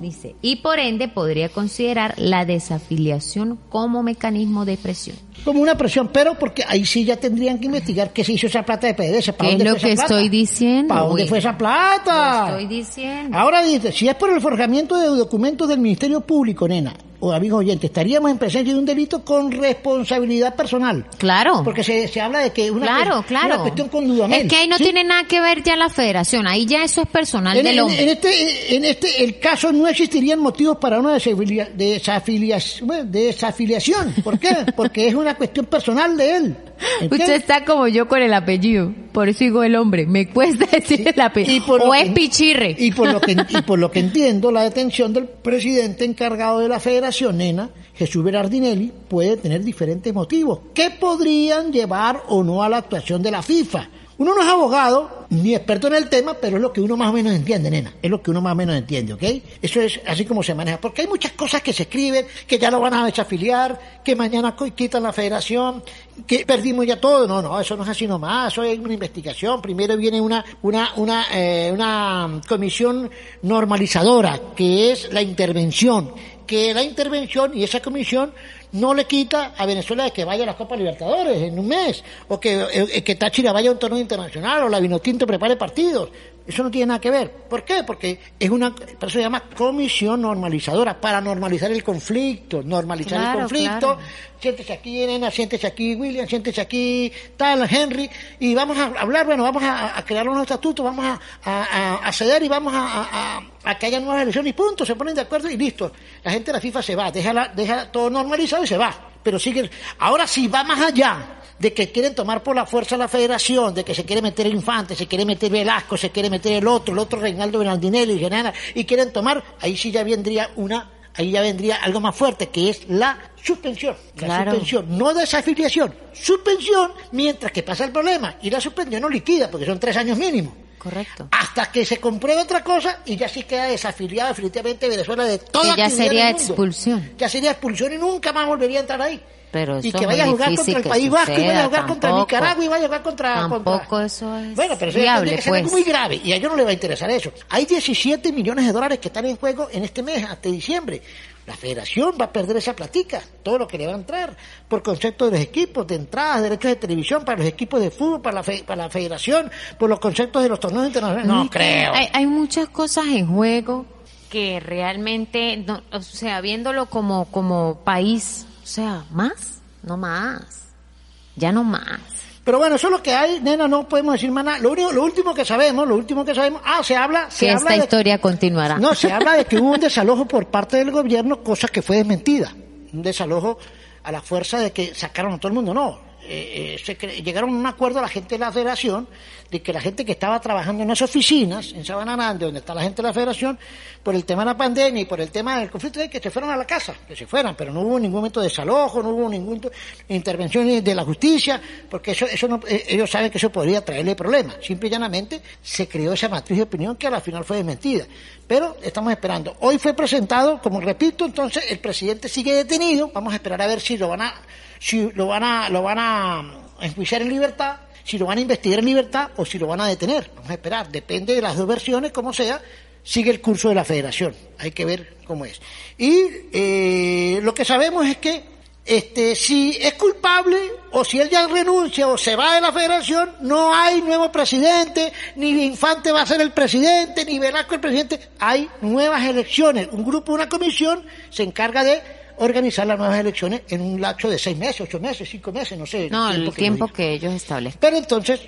dice, y por ende podría considerar la desafiliación como mecanismo de presión. Como una presión, pero porque ahí sí ya tendrían que investigar qué se hizo esa plata de PDVSA. ¿Para ¿Qué es lo fue que esa plata? estoy diciendo, ¿Para dónde fue esa plata? Lo estoy diciendo. Ahora dice, si es por el forjamiento de documentos del Ministerio Público, nena, o amigos oyentes, estaríamos en presencia de un delito con responsabilidad personal. Claro. Porque se, se habla de que una, claro, claro. una cuestión con Dudamel. Es que ahí no ¿sí? tiene nada que ver ya la federación, ahí ya eso es personal En, del hombre. en este, en este, el caso no existirían motivos para una desafilia- desafilia- bueno, desafiliación. ¿Por qué? Porque es una cuestión personal de él. ¿entiendes? Usted está como yo con el apellido, por eso digo el hombre, me cuesta decir el apellido. por lo o que- es pichirre. Y por, lo que, y por lo que entiendo, la detención del presidente encargado de la federación, nena, Jesús Berardinelli, puede tener diferentes motivos que podrían llevar o no a la actuación de la FIFA. Uno no es abogado ni experto en el tema, pero es lo que uno más o menos entiende, nena. Es lo que uno más o menos entiende, ¿ok? Eso es así como se maneja. Porque hay muchas cosas que se escriben, que ya lo van a desafiliar, que mañana quitan la federación, que perdimos ya todo. No, no, eso no es así nomás. Eso es una investigación. Primero viene una, una, una, eh, una comisión normalizadora, que es la intervención. Que la intervención y esa comisión no le quita a Venezuela de que vaya a la Copa Libertadores en un mes, o que, eh, que Táchira vaya a un torneo internacional, o la Vinotinto prepare partidos. Eso no tiene nada que ver. ¿Por qué? Porque es una, por eso se llama comisión normalizadora, para normalizar el conflicto, normalizar Claro, el conflicto. claro. Siéntese aquí, Elena, siéntese aquí, William, siéntese aquí, tal, Henry, y vamos a hablar, bueno, vamos a, a crear unos estatutos, vamos a, a, ceder y vamos a que haya nuevas elecciones y punto, se ponen de acuerdo y listo. La gente de la FIFA se va, deja, la- deja todo normalizado y se va. Pero sigue, ahora sí va más allá de que quieren tomar por la fuerza la federación, de que se quiere meter el Infante, se quiere meter Velasco, se quiere meter el otro, el otro Reinaldo Bernardinelli y Genana, y quieren tomar, ahí sí ya vendría una, ahí ya vendría algo más fuerte, que es la suspensión. La Claro. suspensión, no desafiliación, suspensión mientras que pasa el problema. Y la suspensión no liquida, porque son tres años mínimo. Correcto. Hasta que se compruebe otra cosa y ya sí queda desafiliado definitivamente Venezuela de toda Que ya sería expulsión. Ya sería expulsión y nunca más volvería a entrar ahí. Pero y que es vaya a jugar contra el País Vasco y vaya a jugar contra. Nicaragua y vaya a jugar contra... Tampoco contra- eso es Bueno, pero eso viable, ser algo pues. muy grave y a ellos no les va a interesar eso. Hay 17 millones de dólares que están en juego en este mes hasta diciembre. La federación va a perder esa platica, todo lo que le va a entrar, por concepto de los equipos, de entradas, derechos de televisión para los equipos de fútbol, para la, fe- para la federación, por los conceptos de los torneos internacionales. No Es creo. Hay, hay muchas cosas en juego que realmente, no- o sea, viéndolo como, como país, o sea, más, no más, ya no más. Pero bueno, eso es lo que hay, nena, no podemos decir más nada. Lo, único, lo último que sabemos, lo último que sabemos, ah, se habla, se Que habla esta de- historia continuará. No, se habla de que hubo un desalojo por parte del gobierno, cosa que fue desmentida. Un desalojo a la fuerza de que sacaron a todo el mundo. No, eh, eh, llegaron a un acuerdo la gente de la federación de que la gente que estaba trabajando en las oficinas, en Sabana Grande, donde está la gente de la federación, por el tema de la pandemia y por el tema del conflicto, que se fueran a la casa, que se fueran, pero no hubo ningún momento de desalojo, no hubo ninguna intervención de la justicia, porque eso, eso no, eh, ellos saben que eso podría traerle problemas. Simple y llanamente se creó esa matriz de opinión que a la final fue desmentida. Pero estamos esperando. Hoy fue presentado, como repito, entonces el presidente sigue detenido. Vamos a esperar a ver si lo van a, si lo van a, lo van a enjuiciar en libertad, si lo van a investigar en libertad o si lo van a detener. Vamos a esperar. Depende de las dos versiones, como sea. Sigue el curso de la federación. Hay que ver cómo es. Y eh, lo que sabemos es que este, si es culpable o si él ya renuncia o se va de la federación, no hay nuevo presidente, ni Infante va a ser el presidente, ni Velasco el presidente. Hay nuevas elecciones. Un grupo, una comisión se encarga de organizar las nuevas elecciones en un lapso de seis meses, ocho meses, cinco meses, no sé. No, el tiempo diga. que ellos establecen. Pero entonces,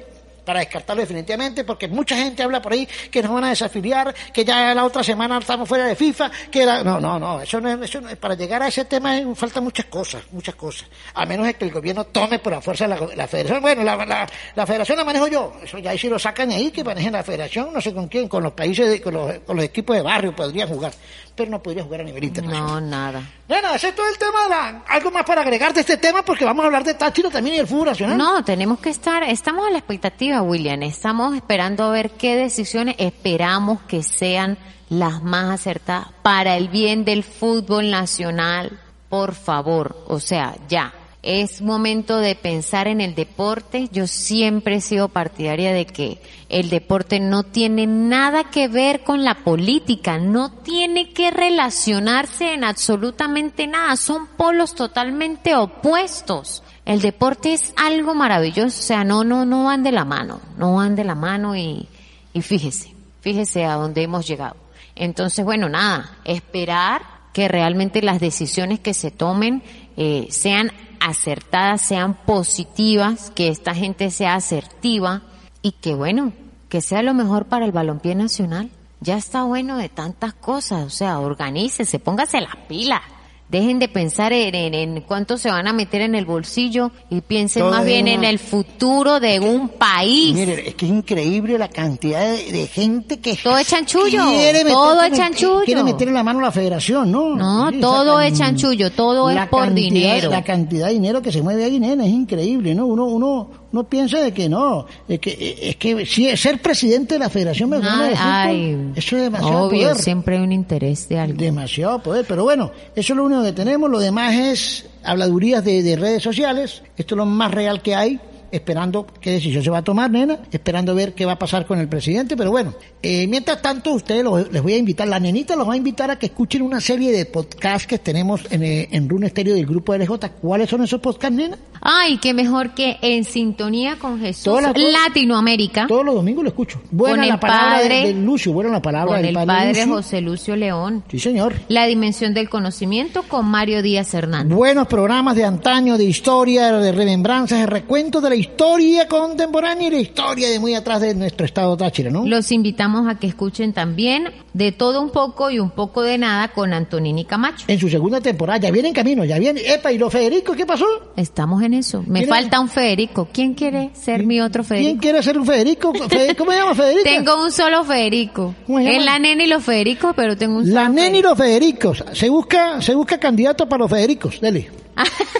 para descartarlo definitivamente, porque mucha gente habla por ahí que nos van a desafiliar, que ya la otra semana estamos fuera de FIFA, que la... no, no, no, eso no, es, eso no es- para llegar a ese tema faltan muchas cosas, muchas cosas. A menos que el gobierno tome por la fuerza la, la federación. Bueno, la, la, la federación la manejo yo, eso ya ahí si lo sacan ahí, que manejen la federación, no sé con quién, con los países, de- con, los, con los equipos de barrio podrían jugar, pero no podría jugar a nivel internacional. No, nada. Bueno, ese es todo el tema de la... Algo más para agregar de este tema, porque vamos a hablar de Táchira también y del fútbol nacional. No, tenemos que estar, estamos a la expectativa, William. Estamos esperando a ver qué decisiones esperamos que sean las más acertadas para el bien del fútbol nacional. Por favor, o sea, ya. Es momento de pensar en el deporte. Yo siempre he sido partidaria de que el deporte no tiene nada que ver con la política, no tiene que relacionarse en absolutamente nada. Son polos totalmente opuestos. El deporte es algo maravilloso, o sea, no, no, no van de la mano, no van de la mano y, y fíjese, fíjese a dónde hemos llegado. Entonces, bueno, nada, esperar que realmente las decisiones que se tomen eh, sean acertadas, sean positivas, que esta gente sea asertiva y que bueno, que sea lo mejor para el balompié nacional. Ya está bueno de tantas cosas, o sea, organícese, póngase las pilas. Dejen de pensar en, en, en cuánto se van a meter en el bolsillo y piensen Todo más bien en el futuro de un país. Mire, es que es increíble la cantidad de, de gente que Todo es chanchullo, todo es chanchullo. Quiere meter en la mano la federación, ¿no? No, Sí, todo es chanchullo, todo es por cantidad- dinero. La cantidad de dinero que se mueve ahí, nena, es increíble, ¿no? Uno, uno, uno piensa de que no, de que, es que si ser presidente de la Federación de Fútbol, Ay, eso es demasiado obvio, poder. siempre hay un interés de algo. Demasiado poder, pero bueno, eso es lo único que tenemos, lo demás es habladurías de, de redes sociales, esto es lo más real que hay, esperando qué decisión se va a tomar, nena, esperando ver qué va a pasar con el presidente, pero bueno, eh, mientras tanto ustedes los- les voy a invitar, la nenita los va a invitar a que escuchen una serie de podcasts que tenemos en, eh, en Rune Estéreo del grupo LJ, ¿cuáles son esos podcasts, nena? Ay, qué mejor que en sintonía con Jesús las Latinoamérica, Todos los domingos lo escucho. Buena la palabra padre- de Lucio, buena la palabra con del el padre Lucio. José Lucio León. Sí, señor. La dimensión del conocimiento con Mario Díaz Hernández. Buenos programas de antaño, de historia, de remembranzas, de recuentos de la historia contemporánea y la historia de muy atrás de nuestro estado Táchira, ¿no? Los invitamos a que escuchen también de todo un poco y un poco de nada con Antonini Camacho. En su segunda temporada, ya viene en camino, ya viene. Epa, ¿y los Federico qué pasó? Estamos en eso. Me ¿Quién falta un Federico. ¿Quién quiere ser mi otro ¿Quién Federico? quiere ser un Federico? Fe- ¿Cómo se llama Federico? Tengo un solo Federico. Es la nena y los Federicos, pero tengo un La solo nena y los Federicos. Se busca, se busca candidato para los Federicos. Dele.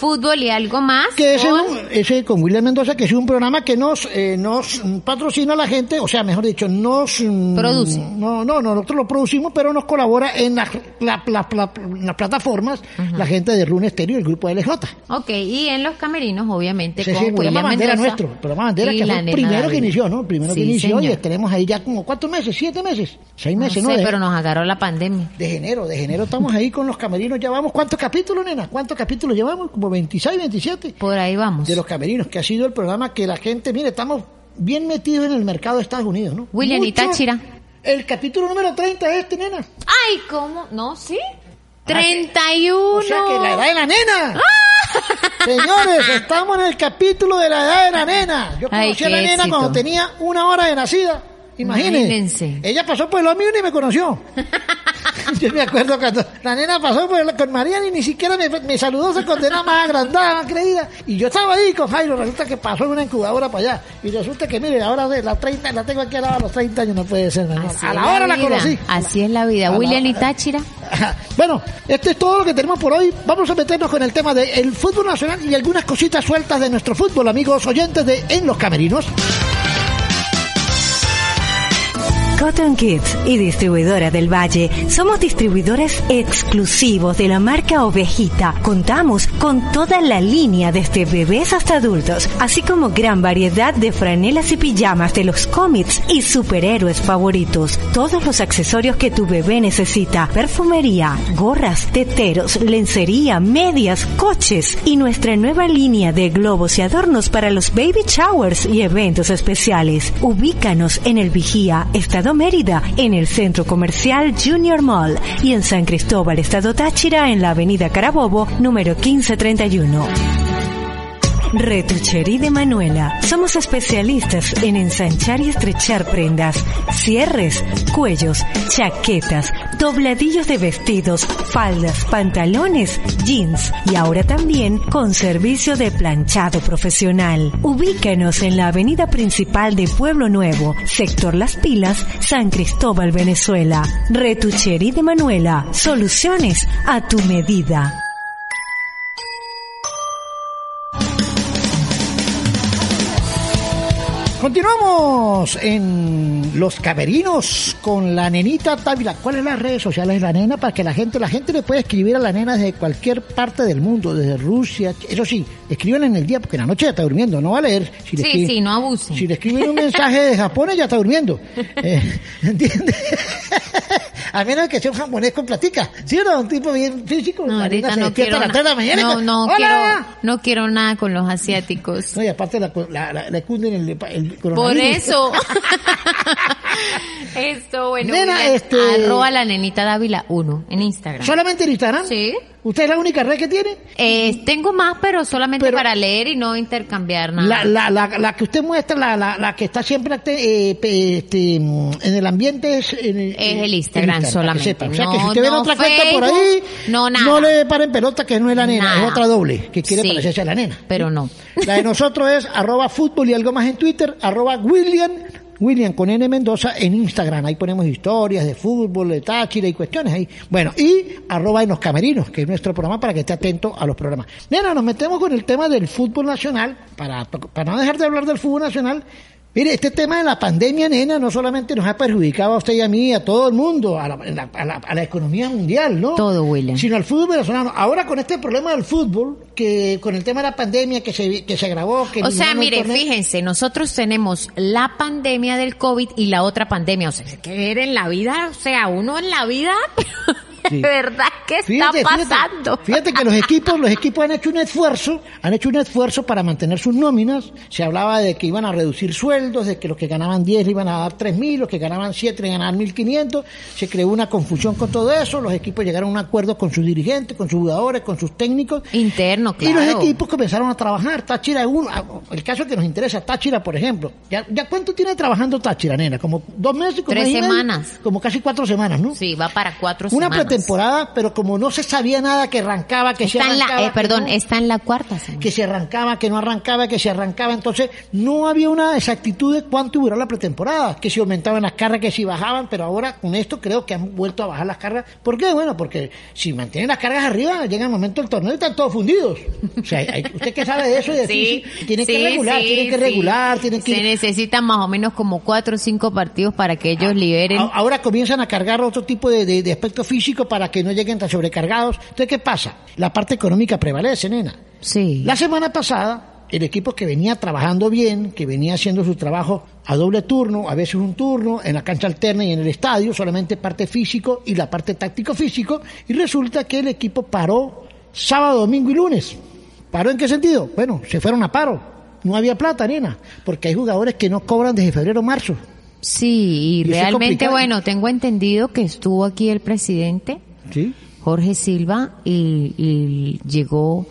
Fútbol y algo más. que ese, con- ese con William Mendoza, que es un programa que nos, eh, nos patrocina a la gente, o sea, mejor dicho, nos... mm, Produce. No, no, nosotros lo producimos, pero nos colabora en las la- la- la- las plataformas la gente de Rune Stereo, el grupo LJ. Ok, y en los camerinos, obviamente, con es el William bandera Mendoza. nuestro, el programa bandera y que la fue el nena primero que inició, ¿no? El primero que Sí, inició y señor. tenemos ahí ya como cuatro meses, siete meses, seis No meses, sé, ¿no? De- pero nos agarró la pandemia. de enero, de enero estamos ahí con los camerinos. Ya vamos, ¿cuántos capítulos, nena? ¿Cuántos capítulos llevamos? Como 26, 27 Por ahí vamos. de los camerinos, que ha sido el programa que la gente, mire, estamos bien metidos en el mercado de Estados Unidos, ¿no? William y Mucho- Táchira. El capítulo número 30 es este, nena. Ay, ¿cómo? No, sí. 31. O sea que la edad de la nena. Señores, estamos en el capítulo de la edad de la nena. Yo Ay, conocí a la nena éxito. cuando tenía una hora de nacida. Imagínense. Imagínense. Ella pasó por lo mío y ni me conoció. Yo me acuerdo cuando la nena pasó por el- con Mariana y ni siquiera me, me saludó, se condenó más agrandada, más creída. Y yo estaba ahí con Jairo, resulta que pasó en una incubadora para allá. Y resulta que, mire, ahora de la 30, la tengo aquí al lado a los 30 años, no puede ser. Así A la hora la conocí. Así es la vida. A la William y. Táchira. Bueno, este es todo lo que tenemos por hoy. Vamos a meternos con el tema del fútbol nacional y algunas cositas sueltas de nuestro fútbol, amigos oyentes de En los Camerinos. Cotton Kids y distribuidora del Valle. Somos distribuidores exclusivos de la marca Ovejita. Contamos con toda la línea desde bebés hasta adultos, así como gran variedad de franelas y pijamas de los cómics y superhéroes favoritos. Todos los accesorios que tu bebé necesita. Perfumería, gorras, teteros, lencería, medias, coches y nuestra nueva línea de globos y adornos para los baby showers y eventos especiales. Ubícanos en el Vigía, Estado Mérida, en el Centro Comercial Junior Mall y en San Cristóbal, Estado Táchira, en la Avenida Carabobo, número 1531. Retuchería de Manuela. Somos especialistas en ensanchar y estrechar prendas, cierres, cuellos, chaquetas, dobladillos de vestidos, faldas, pantalones, jeans y ahora también con servicio de planchado profesional. Ubícanos en la avenida principal de Pueblo Nuevo, sector Las Pilas, San Cristóbal, Venezuela. Retuchería de Manuela. Soluciones a tu medida. Continuamos en Los Camerinos con la nenita Távila. ¿Cuáles son las redes sociales de la nena? Para que la gente, la gente le puede escribir a la nena desde cualquier parte del mundo, desde Rusia. Eso sí, escriban en el día, porque en la noche ya está durmiendo, no va a leer. Si le Sí, escriben- sí, no abusen. Si le escriben un mensaje de Japón, ella está durmiendo. Eh, ¿Entiendes? A menos que sea un japonés con platica. ¿Sí o no? Un tipo bien físico. No, ahorita no quiero, a las 3 de la na- mañana no, no quiero, no quiero nada con los asiáticos. No, y aparte la, la, la, le cunden el, el Por coronavirus. eso. Esto, bueno. Nena, este- Arroba la nenita Dávila 1 en Instagram. ¿Solamente en Instagram? Sí. ¿Usted es la única red que tiene? Eh, tengo más, pero solamente Pero- para leer y no intercambiar nada. La, la, la, la que usted muestra, la, la, la que está siempre eh, este, en el ambiente es, en Es el Instagram que solamente. O sea que No, si usted ve no otra cuenta por ahí, no nada. no le paren pelota que no es la nena, Nada. es otra doble, que quiere Sí, parecerse a la nena. Pero no. La de nosotros es arroba fútbol y algo más en Twitter, arroba William, William con N Mendoza en Instagram. Ahí ponemos historias de fútbol, de Táchira y cuestiones ahí. Bueno, y arroba en los camerinos, que es nuestro programa para que esté atento a los programas. Nena, nos metemos con el tema del fútbol nacional, para, para no dejar de hablar del fútbol nacional. Mire, este tema de la pandemia, nena, no solamente nos ha perjudicado a usted y a mí, a todo el mundo, a la, a la- a la- economía mundial, ¿no? Todo, William. Sino al fútbol venezolano. Ahora con este problema del fútbol, que con el tema de la pandemia que se, que se agravó, que O sea, mire, torneo- fíjense, nosotros tenemos la pandemia del COVID y la otra pandemia. O sea, que ver en la vida, o sea, uno en la vida, Sí. verdad, ¿qué está Fíjate, fíjate, pasando? Fíjate, que los equipos, los equipos han hecho un esfuerzo, han hecho un esfuerzo para mantener sus nóminas. Se hablaba de que iban a reducir sueldos, de que los que ganaban 10 le iban a dar 3 mil, los que ganaban 7 le iban a dar 1.500. Se creó una confusión con todo eso. Los equipos llegaron a un acuerdo con sus dirigentes, con sus jugadores, con sus técnicos. Interno, Y los equipos comenzaron a trabajar. Táchira es uno. ah, El caso que nos interesa, Táchira, por ejemplo. ¿Ya, ya cuánto tiene trabajando Táchira, nena? ¿Como dos meses? Como Tres medio? semanas. Como casi cuatro semanas, ¿no? Sí, va para cuatro Una semanas. Pretemporada, pero como no se sabía nada que arrancaba, que se la, arrancaba, eh, perdón, que no, está en la cuarta semana. que se arrancaba, que no arrancaba, que se arrancaba, entonces no había una exactitud de cuánto duró la pretemporada, que si aumentaban las cargas, que si bajaban, pero ahora con esto creo que han vuelto a bajar las cargas. ¿Por qué? Bueno, porque si mantienen las cargas arriba, llega el momento del torneo y están todos fundidos. O sea, hay- usted que sabe de eso y de Sí, física, tienen que sí, regular, sí, tienen que sí. regular, tienen que Se necesitan más o menos como cuatro o cinco partidos para que ellos liberen. A- Ahora comienzan a cargar otro tipo de, de, de aspecto físico para que no lleguen tan sobrecargados. Entonces, ¿qué pasa? La parte económica prevalece, nena. Sí. La semana pasada, el equipo que venía trabajando bien, que venía haciendo su trabajo a doble turno, a veces un turno, en la cancha alterna y en el estadio, solamente parte físico y la parte táctico físico, y resulta que el equipo paró sábado, domingo y lunes. ¿Paró en qué sentido? Bueno, se fueron a paro. No había plata, nena, porque hay jugadores que no cobran desde febrero o marzo. Sí, y realmente, bueno, tengo entendido que estuvo aquí el presidente, ¿Sí? Jorge Silva, y, y llegó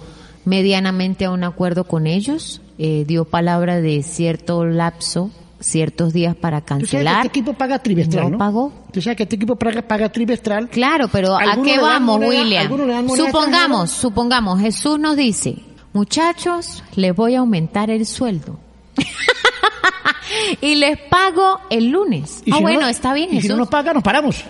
medianamente a un acuerdo con ellos, eh, dio palabra de cierto lapso, ciertos días para Tú sabes que cancelar. este equipo paga trimestral, No ¿no? pagó. Tú sabes que este equipo paga, paga trimestral. Claro, pero ¿a qué vamos, moneda- William? Supongamos, supongamos, Jesús nos dice, muchachos, les voy a aumentar el sueldo. y les pago el lunes. Ah, si no bueno, no- está bien, Y si no nos paga, nos paramos.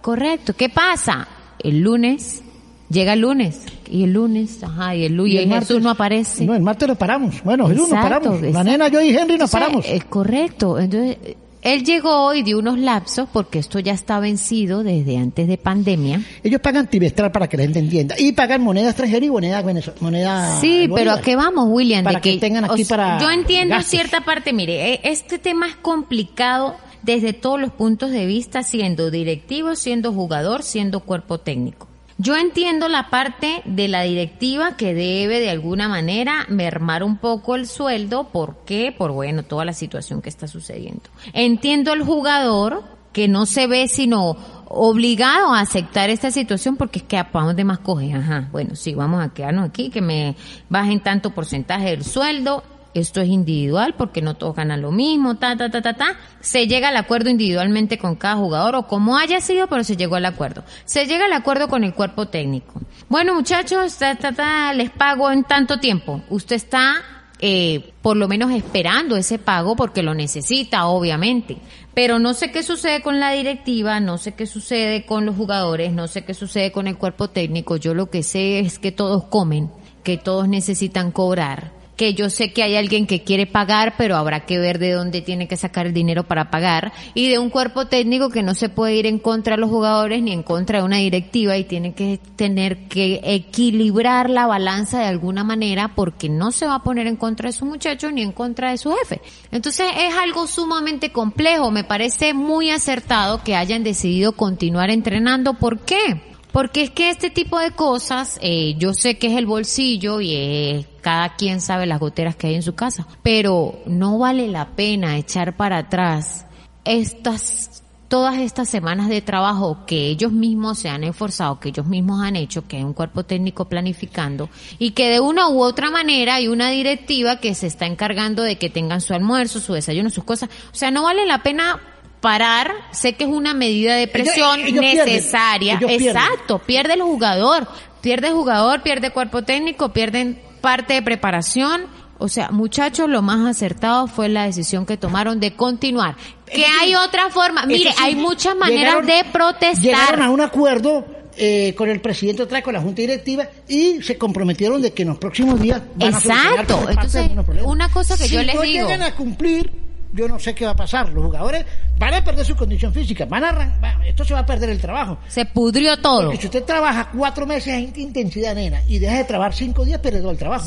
Correcto. ¿Qué pasa? El lunes, llega el lunes, y el lunes, ajá, y el lunes, y, el Jesús martes- no aparece. No, el martes nos paramos. Bueno, el lunes nos Exacto, paramos. La exacto. nena, yo y Henry nos paramos. Es correcto. Entonces, él llegó y dio unos lapsos porque esto ya está vencido desde antes de pandemia. Ellos pagan trimestral para que la gente entienda. Y pagan moneda extranjera y moneda, venezol- moneda Sí, pero. ¿a qué vamos, William? Para de que tengan aquí o sea, para Yo entiendo gastos. cierta parte, mire, eh, este tema es complicado desde todos los puntos de vista, siendo directivo, siendo jugador, siendo cuerpo técnico. Yo entiendo la parte de la directiva que debe de alguna manera mermar un poco el sueldo. ¿Por qué? Por bueno, toda la situación que está sucediendo. Entiendo el jugador que no se ve sino obligado a aceptar esta situación porque es que ¿para dónde más coge? Ajá, bueno, sí, vamos a quedarnos aquí, que me bajen tanto porcentaje del sueldo. Esto es individual porque no todos ganan lo mismo, ta, ta, ta, ta, ta. Se llega al acuerdo individualmente con cada jugador o como haya sido, pero se llegó al acuerdo. Se llega al acuerdo con el cuerpo técnico. Bueno, muchachos, ta, ta, ta, les pago en tanto tiempo. Usted está eh, por lo menos esperando ese pago porque lo necesita, obviamente. Pero no sé qué sucede con la directiva, no sé qué sucede con los jugadores, no sé qué sucede con el cuerpo técnico. Yo lo que sé es que todos comen, que todos necesitan cobrar que yo sé que hay alguien que quiere pagar, pero habrá que ver de dónde tiene que sacar el dinero para pagar, y de un cuerpo técnico que no se puede ir en contra de los jugadores ni en contra de una directiva y tiene que tener que equilibrar la balanza de alguna manera porque no se va a poner en contra de su muchacho ni en contra de su jefe. Entonces es algo sumamente complejo, me parece muy acertado que hayan decidido continuar entrenando. ¿Por qué? Porque es que este tipo de cosas, eh, yo sé que es el bolsillo y eh, cada quien sabe las goteras que hay en su casa, pero no vale la pena echar para atrás estas todas estas semanas de trabajo que ellos mismos se han esforzado, que ellos mismos han hecho, que hay un cuerpo técnico planificando y que de una u otra manera hay una directiva que se está encargando de que tengan su almuerzo, su desayuno, sus cosas. O sea, no vale la pena parar, sé que es una medida de presión ellos necesaria, pierden. exacto, pierde el jugador, pierde el jugador, pierde cuerpo técnico, pierden parte de preparación, o sea, muchachos, lo más acertado fue la decisión que tomaron de continuar. Que hay otra forma, mire, sí, hay muchas maneras llegaron- de Llegaron a protestar. un acuerdo eh, con el presidente otra vez, con la junta directiva y se comprometieron de que en los próximos días van a Exacto. de Entonces, una cosa que si yo les no digo. llegan a cumplir, yo no sé qué va a pasar. Los jugadores van a perder su condición física, van a esto se va a perder el trabajo. Se pudrió todo. Porque si usted trabaja cuatro meses en intensidad, nena, y deja de trabajar cinco días, todo el trabajo.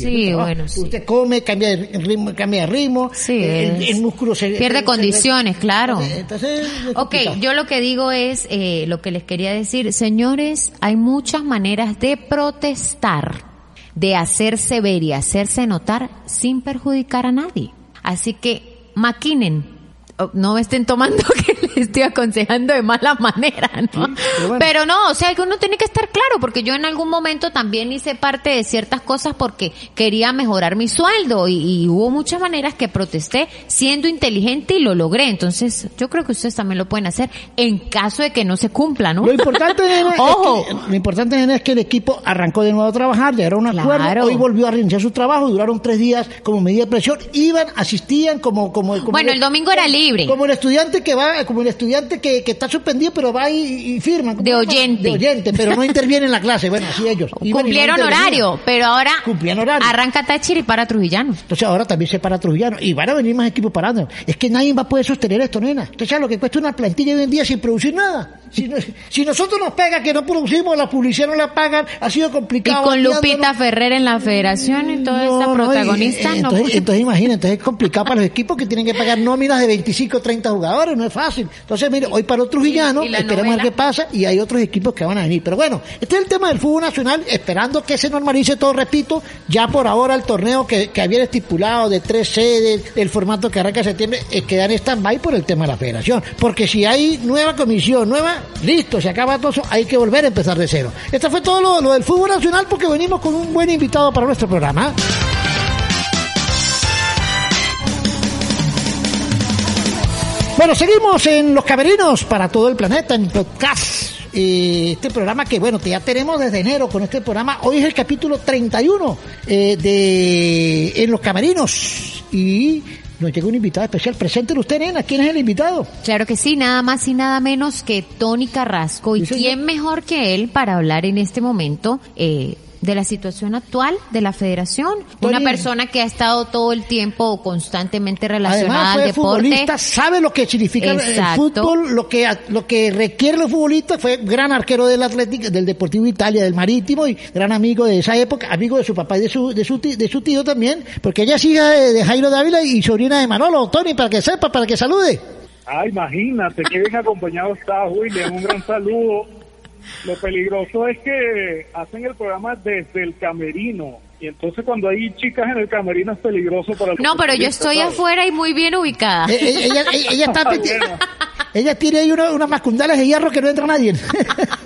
El trabajo. bueno, sí. Usted come, cambia de ritmo, cambia de ritmo, Sí, eh, el, músculo se... pierde se- se- condiciones, claro. Entonces, es Ok, yo lo que digo es, eh, lo que les quería decir, señores, hay muchas maneras de protestar, de hacerse ver y hacerse notar sin perjudicar a nadie. Así que maquinen, Oh, no estén tomando estoy aconsejando de mala manera, ¿no? Sí, pero bueno. pero no, o sea, que uno tiene que estar claro, porque yo en algún momento también hice parte de ciertas cosas porque quería mejorar mi sueldo y, y hubo muchas maneras que protesté siendo inteligente y lo logré. Entonces, yo creo que ustedes también lo pueden hacer en caso de que no se cumpla, ¿no? Lo importante, nena, es que, lo importante nena, es que el equipo arrancó de nuevo a trabajar, ya era un acuerdo, Claro. hoy volvió a reiniciar su trabajo, duraron tres días como medida de presión, iban, asistían como... como, como Bueno, el domingo era libre. Como el estudiante que va, como el estudiante que, que está suspendido, pero va y, y firma. De oyente. De oyente, pero no interviene en la clase, bueno, así ellos. Y no Cumplieron horario, pero ahora Cumplían horario. arranca Táchira y para Trujillano. Entonces ahora también se para Trujillano y van a venir más equipos parando. Es que nadie va a poder sostener esto, nena. Entonces ¿sabes lo que cuesta una plantilla hoy en día sin producir nada? Si, no- si nosotros nos pega que no producimos, la publicidad no la pagan, ha sido Y complicado. con guiándonos. Lupita Ferrer en la federación y toda No, esta y- protagonista, y- entonces, entonces imagina, entonces es complicado para los equipos que tienen que pagar nóminas de 25 o 30 jugadores, no es fácil. Entonces, mire, hoy para otros villanos, y la esperemos a ver qué pasa, y hay otros equipos que van a venir. Pero bueno, este es el tema del fútbol nacional, esperando que se normalice todo, repito, ya por ahora el torneo que, que habían estipulado de tres sedes, el formato que arranca en septiembre, eh, queda en stand-by por el tema de la federación. Porque si hay nueva comisión, nueva, listo, se acaba todo eso, hay que volver a empezar de cero. Esto fue todo lo, lo del fútbol nacional porque venimos con un buen invitado para nuestro programa. Bueno, seguimos en Los Camerinos para todo el planeta en podcast. Eh, este programa que, bueno, que ya tenemos desde enero con este programa. Hoy es el capítulo 31 eh, de En Los Camerinos. Y nos llega un invitado especial. Preséntelo usted, nena. ¿Quién es el invitado? Claro que sí, nada más y nada menos que Tony Carrasco. ¿Y quién mejor que él para hablar en este momento eh, de la situación actual de la federación? Una persona que ha estado todo el tiempo constantemente Además, relacionada fue al deporte. futbolista, sabe lo que significa el- fútbol, lo que, lo que requiere los futbolistas. Fue gran arquero del Atlético, del Deportivo Italia, del Marítimo y gran amigo de esa época, amigo de su papá y de su, de su, ti- de su tío también, porque ella es hija de, de Jairo Dávila y sobrina de Manolo. Tony, para que sepa, para que salude. Ah, imagínate, qué bien acompañado está William, un gran saludo. Lo peligroso es que hacen el programa desde el camerino. Y entonces cuando hay chicas en el camerino es peligroso para No, pero yo estoy ¿sabes? afuera y muy bien ubicada. Eh, eh, ella, ella, ella está, Ah, ella tiene ahí una- unas mascundales de hierro que no entra nadie.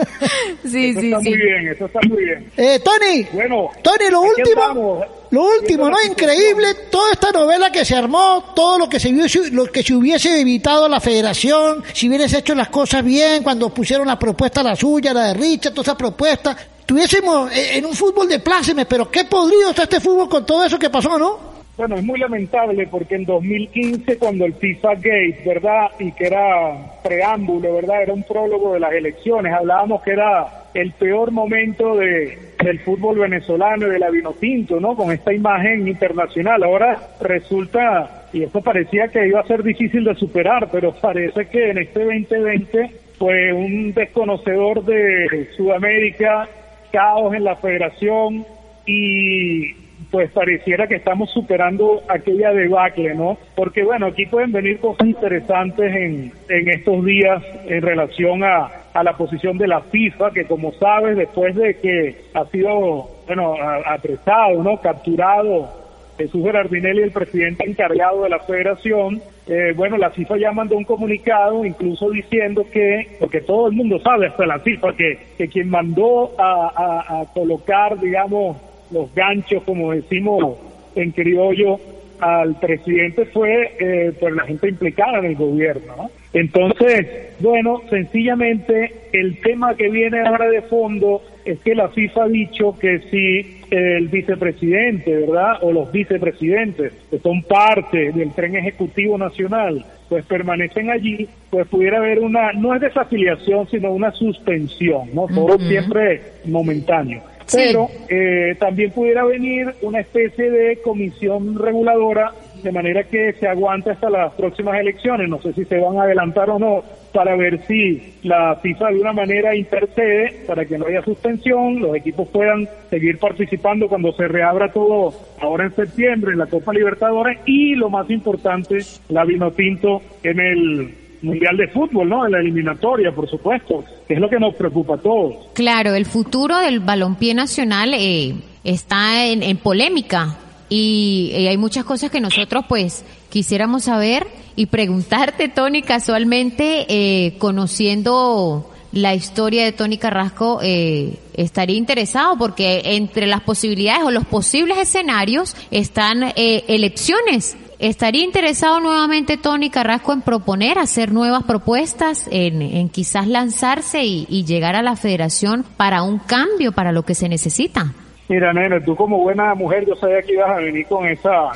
sí, Eso sí, está sí. muy bien, eso está muy bien. Eh, Tony, Bueno, Tony, lo último, estamos, lo último, ¿no? Increíble, toda esta novela que se armó, todo lo que se vio, lo que se hubiese evitado la federación, si hubiese hecho las cosas bien, cuando pusieron la propuesta, la suya, la de Richard, toda esa propuesta, tuviésemos eh, en un fútbol de plácemes, pero qué podrido está este fútbol con todo eso que pasó, ¿no? Bueno, es muy lamentable porque en 2015, cuando el FIFA Gate, ¿verdad? Y que era preámbulo, ¿verdad? Era un prólogo de las elecciones. Hablábamos que era el peor momento de, del fútbol venezolano y de la Vinotinto, ¿no? Con esta imagen internacional. Ahora resulta, y esto parecía que iba a ser difícil de superar, pero parece que en este 2020 fue un desconocedor de Sudamérica, caos en la federación y pues pareciera que estamos superando aquella debacle, ¿no? Porque bueno, aquí pueden venir cosas interesantes en, en estos días en relación a, a la posición de la FIFA, que como sabes, después de que ha sido, bueno, apresado, ¿no? Capturado Jesús Gerardinelli, el presidente encargado de la federación, eh, bueno, la FIFA ya mandó un comunicado, incluso diciendo que, porque todo el mundo sabe, hasta la FIFA, que, que quien mandó a, a- a colocar, digamos, los ganchos, como decimos en criollo, al presidente fue eh, pues la gente implicada en el gobierno. ¿no? Entonces, bueno, sencillamente el tema que viene ahora de fondo es que la FIFA ha dicho que si el vicepresidente, ¿verdad? O los vicepresidentes, que son parte del tren ejecutivo nacional, pues permanecen allí, pues pudiera haber una, no es desafiliación, sino una suspensión, ¿no? Todo siempre momentáneo. Pero eh, también pudiera venir una especie de comisión reguladora de manera que se aguante hasta las próximas elecciones. No sé si se van a adelantar o no para ver si la FIFA de una manera intercede para que no haya suspensión, los equipos puedan seguir participando cuando se reabra todo ahora en septiembre en la Copa Libertadores y lo más importante, la Vinotinto en el Mundial de Fútbol, ¿no? En la eliminatoria, por supuesto, que es lo que nos preocupa a todos. Claro, el futuro del balompié nacional eh, está en, en polémica y, y hay muchas cosas que nosotros pues quisiéramos saber y preguntarte, Tony, casualmente, eh, conociendo la historia de Tony Carrasco, eh, estaría interesado porque entre las posibilidades o los posibles escenarios están eh, elecciones. ¿Estaría interesado nuevamente Tony Carrasco en proponer, hacer nuevas propuestas, en, en quizás lanzarse y, y llegar a la federación para un cambio, para lo que se necesita? Mira, nena, tú como buena mujer, yo sabía que ibas a venir con esa,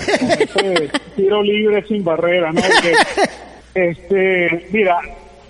con ese tiro libre sin barrera, ¿no? Porque, este, mira,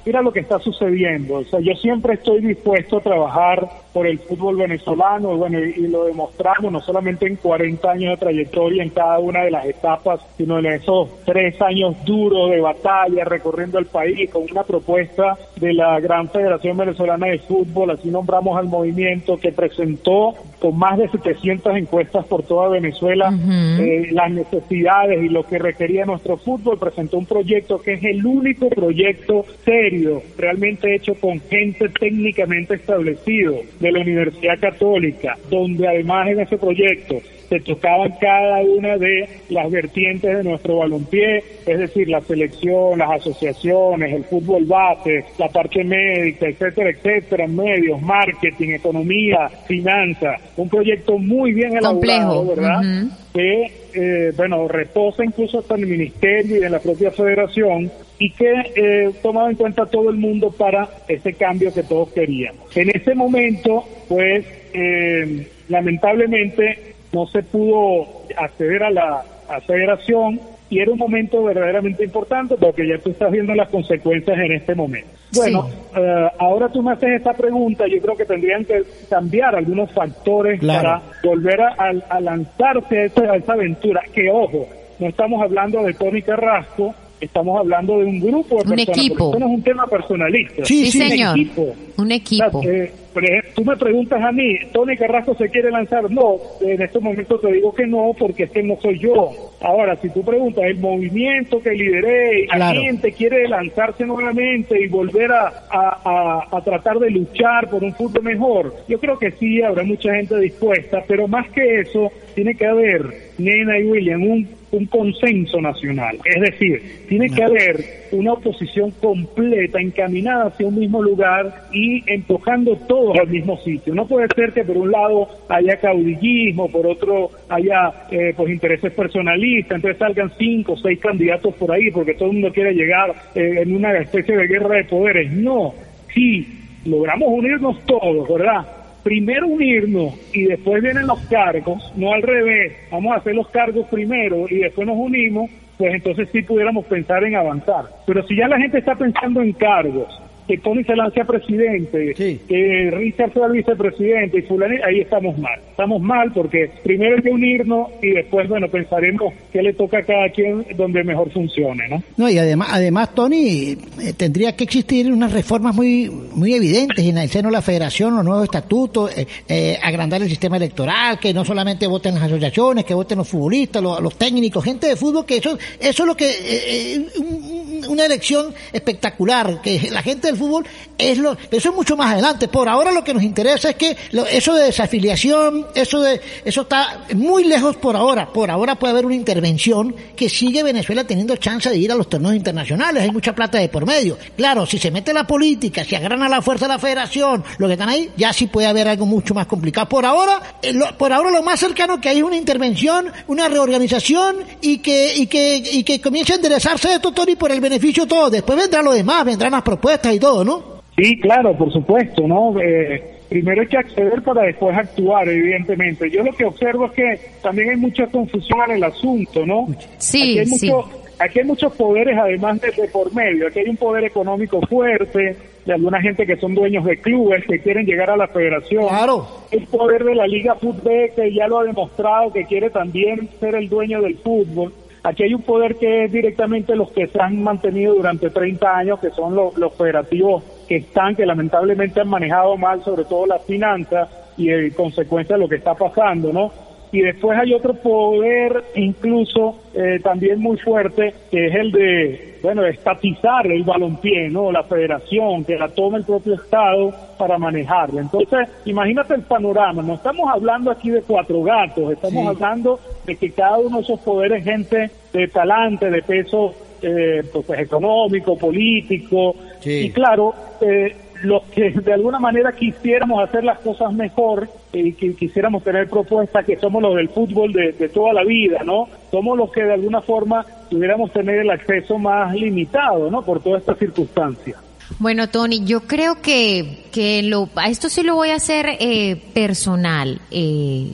mira lo que está sucediendo. O sea, yo siempre estoy dispuesto a trabajar por el fútbol venezolano, bueno, y, y, lo demostramos no solamente en 40 años de trayectoria en cada una de las etapas, sino en esos tres años duros de batalla recorriendo el país con una propuesta de la Gran Federación Venezolana de Fútbol, así nombramos al movimiento que presentó con más de 700 encuestas por toda Venezuela uh -huh. eh, las necesidades y lo que requería nuestro fútbol, presentó un proyecto que es el único proyecto serio, realmente hecho con gente técnicamente establecido de la Universidad Católica, donde además en ese proyecto se tocaban cada una de las vertientes de nuestro balompié, es decir, la selección, las asociaciones, el fútbol base, la parte médica, etcétera, etcétera, medios, marketing, economía, finanzas, un proyecto muy bien elaborado, Complejo. ¿verdad? Uh -huh. Que, eh, bueno, reposa incluso hasta en el ministerio y en la propia federación y que eh, tomaba en cuenta todo el mundo para ese cambio que todos queríamos. En ese momento, pues, eh, lamentablemente no se pudo acceder a la federación y era un momento verdaderamente importante porque ya tú estás viendo las consecuencias en este momento. Bueno, sí. uh, ahora tú me haces esta pregunta, yo creo que tendrían que cambiar algunos factores claro. para volver a, a, a lanzarse a esa, a esa aventura, que ojo, no estamos hablando de Tony Carrasco, estamos hablando de un grupo de un personas. Equipo. Esto no es un tema personalista. Sí, sí, señor. Un equipo. Un equipo. O sea, eh, por ejemplo, tú me preguntas a mí, ¿Tony Carrasco se quiere lanzar? No, en estos momentos te digo que no, porque es que no soy yo. Ahora, si tú preguntas, el movimiento que lideré, claro. la gente quiere lanzarse nuevamente y volver a, a, a, a, tratar de luchar por un fútbol mejor, yo creo que sí, habrá mucha gente dispuesta, pero más que eso, tiene que haber, Nena y William, un un consenso nacional. Es decir, tiene que haber una oposición completa, encaminada hacia un mismo lugar y empujando todos al mismo sitio. No puede ser que por un lado haya caudillismo, por otro haya eh, pues intereses personalistas, entonces salgan cinco o seis candidatos por ahí porque todo el mundo quiere llegar eh, en una especie de guerra de poderes. No, sí, logramos unirnos todos, ¿verdad? Primero unirnos y después vienen los cargos, no al revés, vamos a hacer los cargos primero y después nos unimos, pues entonces sí pudiéramos pensar en avanzar. Pero si ya la gente está pensando en cargos, que Tony se lance a presidente, sí. que Richard sea vicepresidente y fulano, ahí estamos mal. Estamos mal porque primero hay que unirnos y después, bueno, pensaremos qué le toca a cada quien donde mejor funcione, ¿no? No, y además, además Tony, eh, tendría que existir unas reformas muy muy evidentes en el seno de la federación, los nuevos estatutos, eh, eh, agrandar el sistema electoral, que no solamente voten las asociaciones, que voten los futbolistas, los, los técnicos, gente de fútbol, que eso, eso es lo que, eh, un, una elección espectacular, que la gente del fútbol es lo, eso es mucho más adelante. Por ahora lo que nos interesa es que lo, eso de desafiliación, eso de, eso está muy lejos por ahora. Por ahora puede haber una intervención que sigue Venezuela teniendo chance de ir a los torneos internacionales. Hay mucha plata de por medio. Claro, si se mete la política, si agrana la fuerza de la federación, lo que están ahí, ya sí puede haber algo mucho más complicado. Por ahora, eh, lo, por ahora lo más cercano que hay es una intervención, una reorganización y que, y que, y que comience a enderezarse esto, Tony, por el beneficio de todo. Después vendrá lo demás, vendrán las propuestas y todo, ¿no? Sí, claro, por supuesto, ¿no? Eh, primero hay que acceder para después actuar, evidentemente. Yo lo que observo es que también hay mucha confusión en el asunto, ¿no? Sí, aquí hay sí. Mucho, aquí hay muchos poderes además de, de, por medio. Aquí hay un poder económico fuerte de alguna gente que son dueños de clubes que quieren llegar a la federación. Claro. El poder de la Liga Fútbol que ya lo ha demostrado que quiere también ser el dueño del fútbol. Aquí hay un poder que es directamente los que se han mantenido durante 30 años, que son los, los federativos que están, que lamentablemente han manejado mal sobre todo las finanzas y en consecuencia de lo que está pasando, ¿no? Y después hay otro poder incluso eh, también muy fuerte, que es el de bueno, estatizar el balompié, ¿no? La federación, que la tome el propio Estado para manejarla. Entonces, imagínate el panorama, no estamos hablando aquí de cuatro gatos, estamos hablando de que cada uno de esos poderes, gente de talante, de peso eh, pues, económico, político, y claro, eh, los que de alguna manera quisiéramos hacer las cosas mejor y que quisiéramos tener propuestas que somos los del fútbol de, toda la vida, ¿no? Somos los que de alguna forma tuviéramos tener el acceso más limitado, ¿no? Por toda esta circunstancia. Bueno, Tony, yo creo que, que lo, a esto sí lo voy a hacer eh, personal. Eh,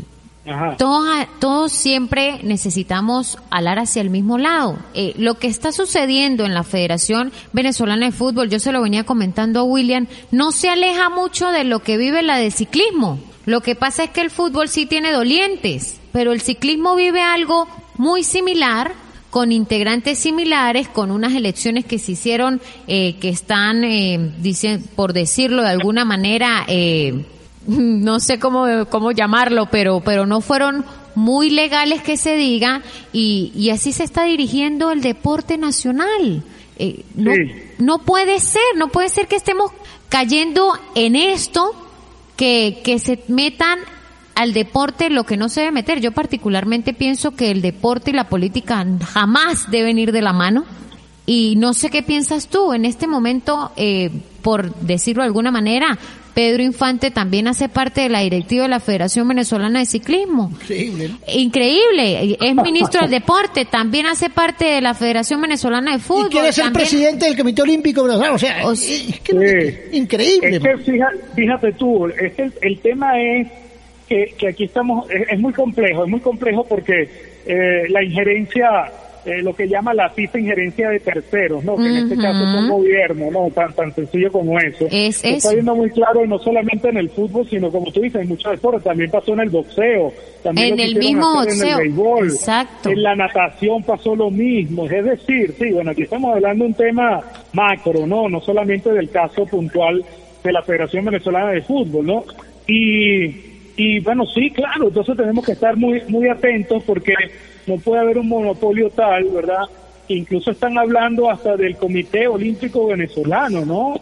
todos, todos siempre necesitamos hablar hacia el mismo lado. Eh, lo que está sucediendo en la Federación Venezolana de Fútbol, yo se lo venía comentando a William, no se aleja mucho de lo que vive la de ciclismo. Lo que pasa es que el fútbol sí tiene dolientes, pero el ciclismo vive algo muy similar con integrantes similares, con unas elecciones que se hicieron, eh, que están, eh, por decirlo de alguna manera, eh, no sé cómo, cómo llamarlo, pero, pero no fueron muy legales que se diga y, y así se está dirigiendo el deporte nacional. Eh, no, no puede ser, no puede ser que estemos cayendo en esto, que, que se metan al deporte lo que no se debe meter. Yo particularmente pienso que el deporte y la política jamás deben ir de la mano. Y no sé qué piensas tú en este momento, eh, por decirlo de alguna manera, Pedro Infante también hace parte de la directiva de la Federación Venezolana de Ciclismo. Increíble. Increíble. Es ministro del deporte, también hace parte de la Federación Venezolana de Fútbol. Y quiere ser presidente del Comité Olímpico Venezolano. O sea, es, que, increíble. fíjate, tú, es el, el, tema es que, que aquí estamos, es, muy complejo, es muy complejo porque eh, la injerencia eh, lo que llama la FIFA injerencia de terceros, ¿no? Que en este caso es un gobierno, ¿no? Tan, tan sencillo como eso. Es Está viendo muy claro, no solamente en el fútbol, sino como tú dices, en muchos deportes. También pasó en el boxeo. También en el mismo boxeo. En el béisbol. Exacto. En la natación pasó lo mismo. Es decir, sí, bueno, aquí estamos hablando de un tema macro, ¿no? No solamente del caso puntual de la Federación Venezolana de Fútbol, ¿no? Y, y bueno, sí, claro, entonces tenemos que estar muy, muy atentos porque no puede haber un monopolio tal, ¿verdad? Incluso están hablando hasta del Comité Olímpico Venezolano, ¿no?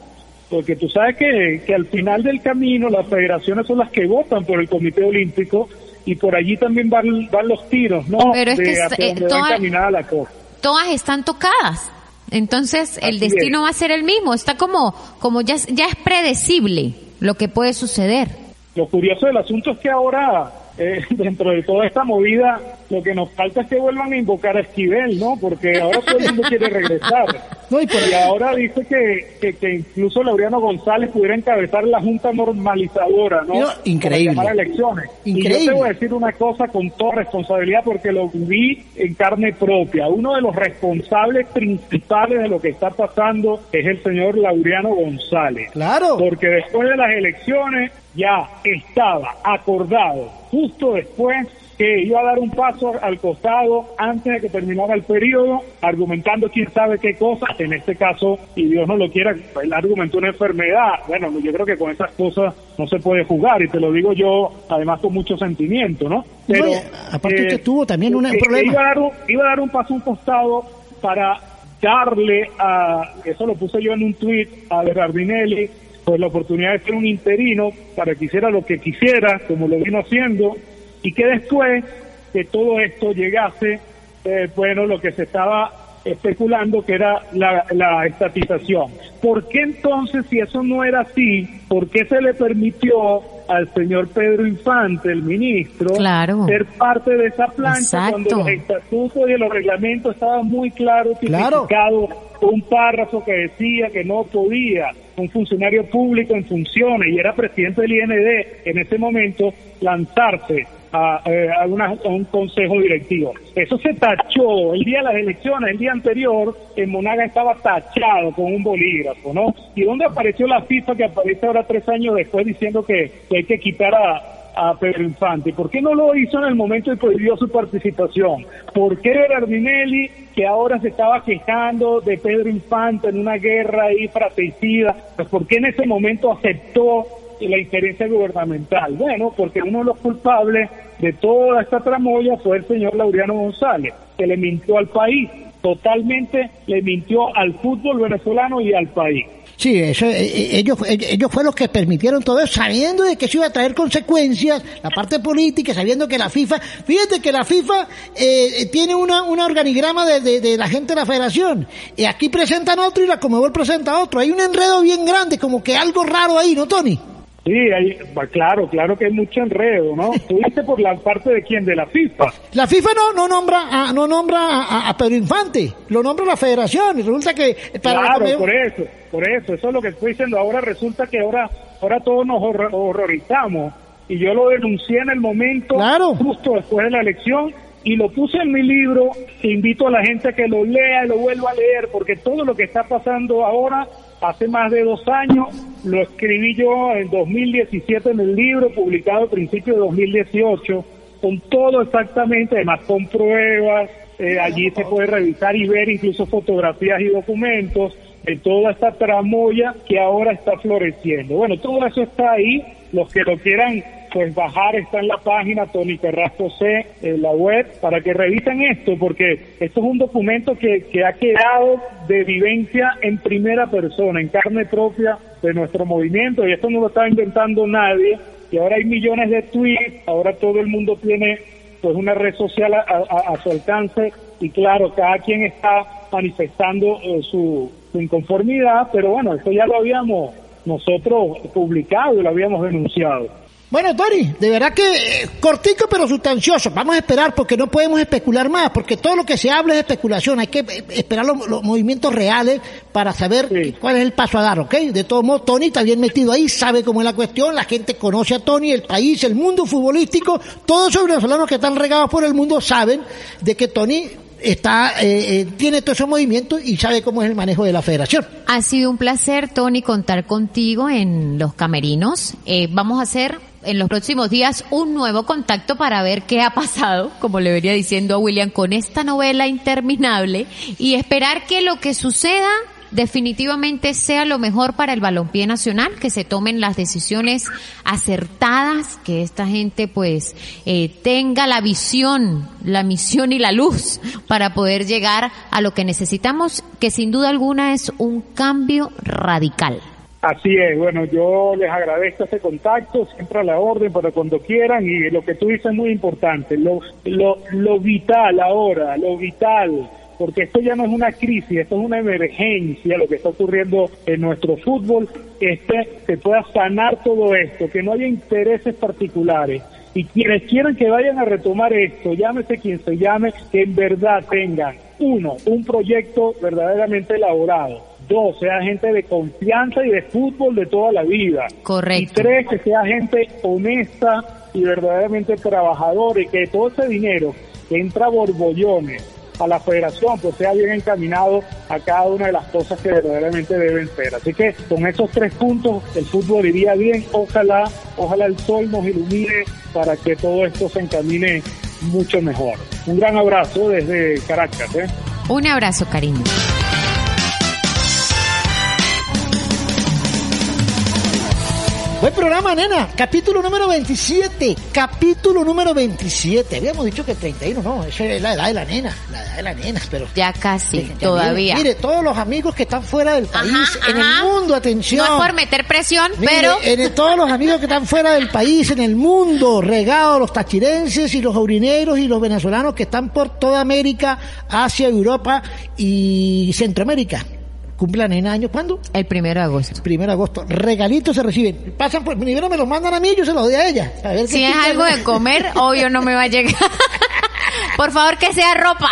Porque tú sabes que, que al final del camino las federaciones son las que votan por el Comité Olímpico y por allí también van, van los tiros, ¿no? Pero es que eh, todas, la cosa. todas están tocadas. Entonces el destino va a ser el mismo. Está como, como ya, ya es predecible lo que puede suceder. Lo curioso del asunto es que ahora eh, dentro de toda esta movida, lo que nos falta es que vuelvan a invocar a Esquivel, ¿no? Porque ahora todo el mundo quiere regresar. y, ahora dice que, que, incluso Laureano González pudiera encabezar la Junta Normalizadora, ¿no? increíble. Para elecciones. Increíble. Y yo te voy a decir una cosa con toda responsabilidad porque lo vi en carne propia. Uno de los responsables principales de lo que está pasando es el señor Laureano González. Claro. Porque después de las elecciones ya estaba acordado justo después que iba a dar un paso al costado antes de que terminara el periodo, argumentando quién sabe qué cosa, en este caso, y Dios no lo quiera, él argumentó una enfermedad. Bueno, yo creo que con esas cosas no se puede jugar, y te lo digo yo, además con mucho sentimiento, ¿no? Pero, aparte que tuvo también un problema. Iba a, dar un, iba a dar un paso a un costado para darle a, eso lo puse yo en un tuit, a Berardinelli, pues la oportunidad de ser un interino para que hiciera lo que quisiera, como lo vino haciendo, y que después de todo esto llegase, eh, bueno, lo que se estaba especulando que era la, la estatización. ¿Por qué entonces, si eso no era así, por qué se le permitió al señor Pedro Infante, el ministro, ser parte de esa plancha cuando los estatutos y los reglamentos estaban muy claros claro. un párrafo que decía que no podía un funcionario público en funciones y era presidente del IND en ese momento lanzarse a, a, un consejo directivo. Eso se tachó el día de las elecciones, el día anterior, en Monaga estaba tachado con un bolígrafo, ¿no? ¿Y dónde apareció la FIFA que aparece ahora tres años después diciendo que, hay que quitar a, Pedro Infante. ¿Por qué no lo hizo en el momento y prohibió su participación? ¿Por qué Berardinelli, que ahora se estaba quejando de Pedro Infante en una guerra ahí fratricida, pues por qué en ese momento aceptó la injerencia gubernamental? Bueno, porque uno de los culpables de toda esta tramoya fue el señor Laureano González, que le mintió al país. Totalmente le mintió al fútbol venezolano y al país. Sí, eso, eh, eh, ellos, eh, ellos fueron los que permitieron todo eso, sabiendo de que eso iba a traer consecuencias, la parte política, sabiendo que la FIFA, fíjate que la FIFA eh, tiene una, un organigrama de, de, de, la gente de la federación, y aquí presentan otro y la Comebol presenta otro, hay un enredo bien grande, como que algo raro ahí, ¿no, Tony? Sí, hay, claro, claro que hay mucho enredo, ¿no? ¿Tú dices por la parte de quién? De la FIFA. La FIFA no, no nombra, a, no nombra a, a, Pedro Infante, lo nombra la federación y resulta que... Para claro, por eso, por eso, eso es lo que estoy diciendo. Ahora resulta que ahora, ahora todos nos horror, horrorizamos y yo lo denuncié en el momento, claro. justo después de la elección y lo puse en mi libro. Invito a la gente a que lo lea y lo vuelva a leer porque todo lo que está pasando ahora hace más de dos años, lo escribí yo en 2017 en el libro, publicado a principios de 2018, con todo exactamente, además con pruebas, eh, allí se puede revisar y ver incluso fotografías y documentos de toda esta tramoya que ahora está floreciendo. Bueno, todo eso está ahí, los que lo quieran pues bajar está en la página Tony Carrasco C, en la web, para que revisen esto, porque esto es un documento que, que ha quedado de vivencia en primera persona, en carne propia de nuestro movimiento, y esto no lo está inventando nadie, y ahora hay millones de tweets, ahora todo el mundo tiene pues una red social a su alcance, y claro, cada quien está manifestando eh, su, su inconformidad, pero bueno, esto ya lo habíamos nosotros publicado y lo habíamos denunciado. Bueno, Tony, de verdad que eh, cortico pero sustancioso. Vamos a esperar porque no podemos especular más, porque todo lo que se habla es especulación. Hay que eh, esperar los, los movimientos reales para saber sí. cuál es el paso a dar, ¿ok? De todos modos, Tony está bien metido ahí, sabe cómo es la cuestión, la gente conoce a Tony, el país, el mundo futbolístico, todos los venezolanos que están regados por el mundo saben de que Tony está eh, eh, tiene todos esos movimientos y sabe cómo es el manejo de la federación. Ha sido un placer, Tony, contar contigo en los camerinos. Eh, vamos a hacer en los próximos días un nuevo contacto para ver qué ha pasado, como le venía diciendo a William, con esta novela interminable y esperar que lo que suceda definitivamente sea lo mejor para el balompié nacional, que se tomen las decisiones acertadas, que esta gente pues eh, tenga la visión, la misión y la luz para poder llegar a lo que necesitamos, que sin duda alguna es un cambio radical. Así es, bueno, yo les agradezco ese contacto, siempre a la orden para cuando quieran y lo que tú dices es muy importante, lo, lo, lo vital ahora, lo vital porque esto ya no es una crisis, esto es una emergencia, lo que está ocurriendo en nuestro fútbol, este se pueda sanar todo esto, que no haya intereses particulares. Y quienes quieran que vayan a retomar esto, llámese quien se llame, que en verdad tengan, uno, un proyecto verdaderamente elaborado, dos, sea gente de confianza y de fútbol de toda la vida. Correcto. Y tres, que sea gente honesta y verdaderamente trabajadora y que todo ese dinero que entra a borbollones a la federación, pues sea bien encaminado a cada una de las cosas que verdaderamente deben ser. Así que con esos tres puntos el fútbol iría bien. Ojalá, ojalá el sol nos ilumine para que todo esto se encamine mucho mejor. Un gran abrazo desde Caracas. ¿eh? Un abrazo, cariño. Buen programa, nena. Capítulo número 27. Capítulo número 27. Habíamos dicho que 31, no. Esa es la edad de la nena. La edad de la nena, pero. Ya casi, Ya, todavía. Mire, mire, todos los amigos que están fuera del país, Ajá, en ajá. el mundo, atención. No es por meter presión, Mire, pero en todos los amigos que están fuera del país, en el mundo, regados, los tachirenses y los aurineros y los venezolanos que están por toda América, Asia, Europa y Centroamérica. ¿Cumplan en año cuándo? el primero de agosto. Primero de agosto. Regalitos se reciben. Pasan por, primero me los mandan a mí, yo se los doy a ella. A ver Si es algo de comer, obvio no me va a llegar. Por favor, que sea ropa.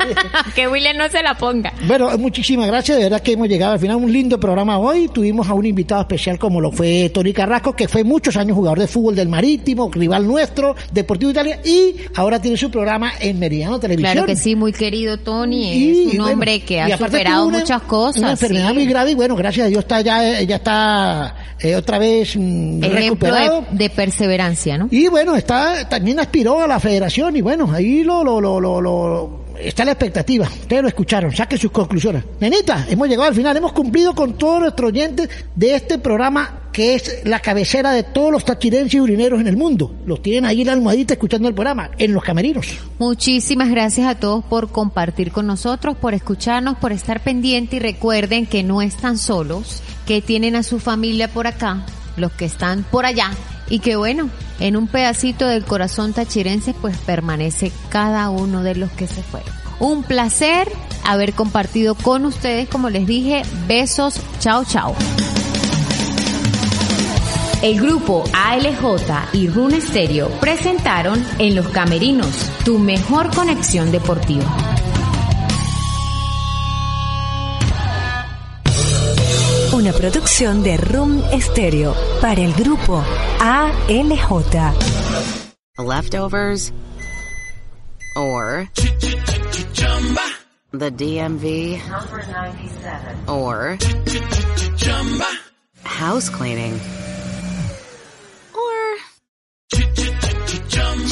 que William no se la ponga. Bueno, muchísimas gracias, de verdad que hemos llegado al final, un lindo programa hoy, tuvimos a un invitado especial como lo fue Tony Carrasco, que fue muchos años jugador de fútbol del Marítimo, rival nuestro, Deportivo Italia, y ahora tiene su programa en Meridiano Televisión. Claro que sí, muy querido Tony. Y, Es un bueno, hombre que ha superado una- muchas cosas. Una enfermedad sí. muy grave y bueno, gracias a Dios está ya, ya está eh, otra vez mm, recuperado. de, de perseverancia, ¿no? Y bueno, está también aspiró a la federación y bueno, ahí lo, lo, lo, lo, lo- está la expectativa. Ustedes lo escucharon, saquen sus conclusiones. Nenita, hemos llegado al final, hemos cumplido con todos nuestros oyentes de este programa que es la cabecera de todos los tachirenses y urineros en el mundo. Los tienen ahí en la almohadita escuchando el programa, en los camerinos. Muchísimas gracias a todos por compartir con nosotros, por escucharnos, por estar pendiente y recuerden que no están solos, que tienen a su familia por acá, los que están por allá y que bueno, en un pedacito del corazón tachirense pues permanece cada uno de los que se fueron. Un placer haber compartido con ustedes, como les dije, besos, chao chao. El grupo ALJ y Rune Stereo presentaron En los Camerinos, tu mejor conexión deportiva. Una producción de Room Stereo para el grupo ALJ. Leftovers or the DMV or house cleaning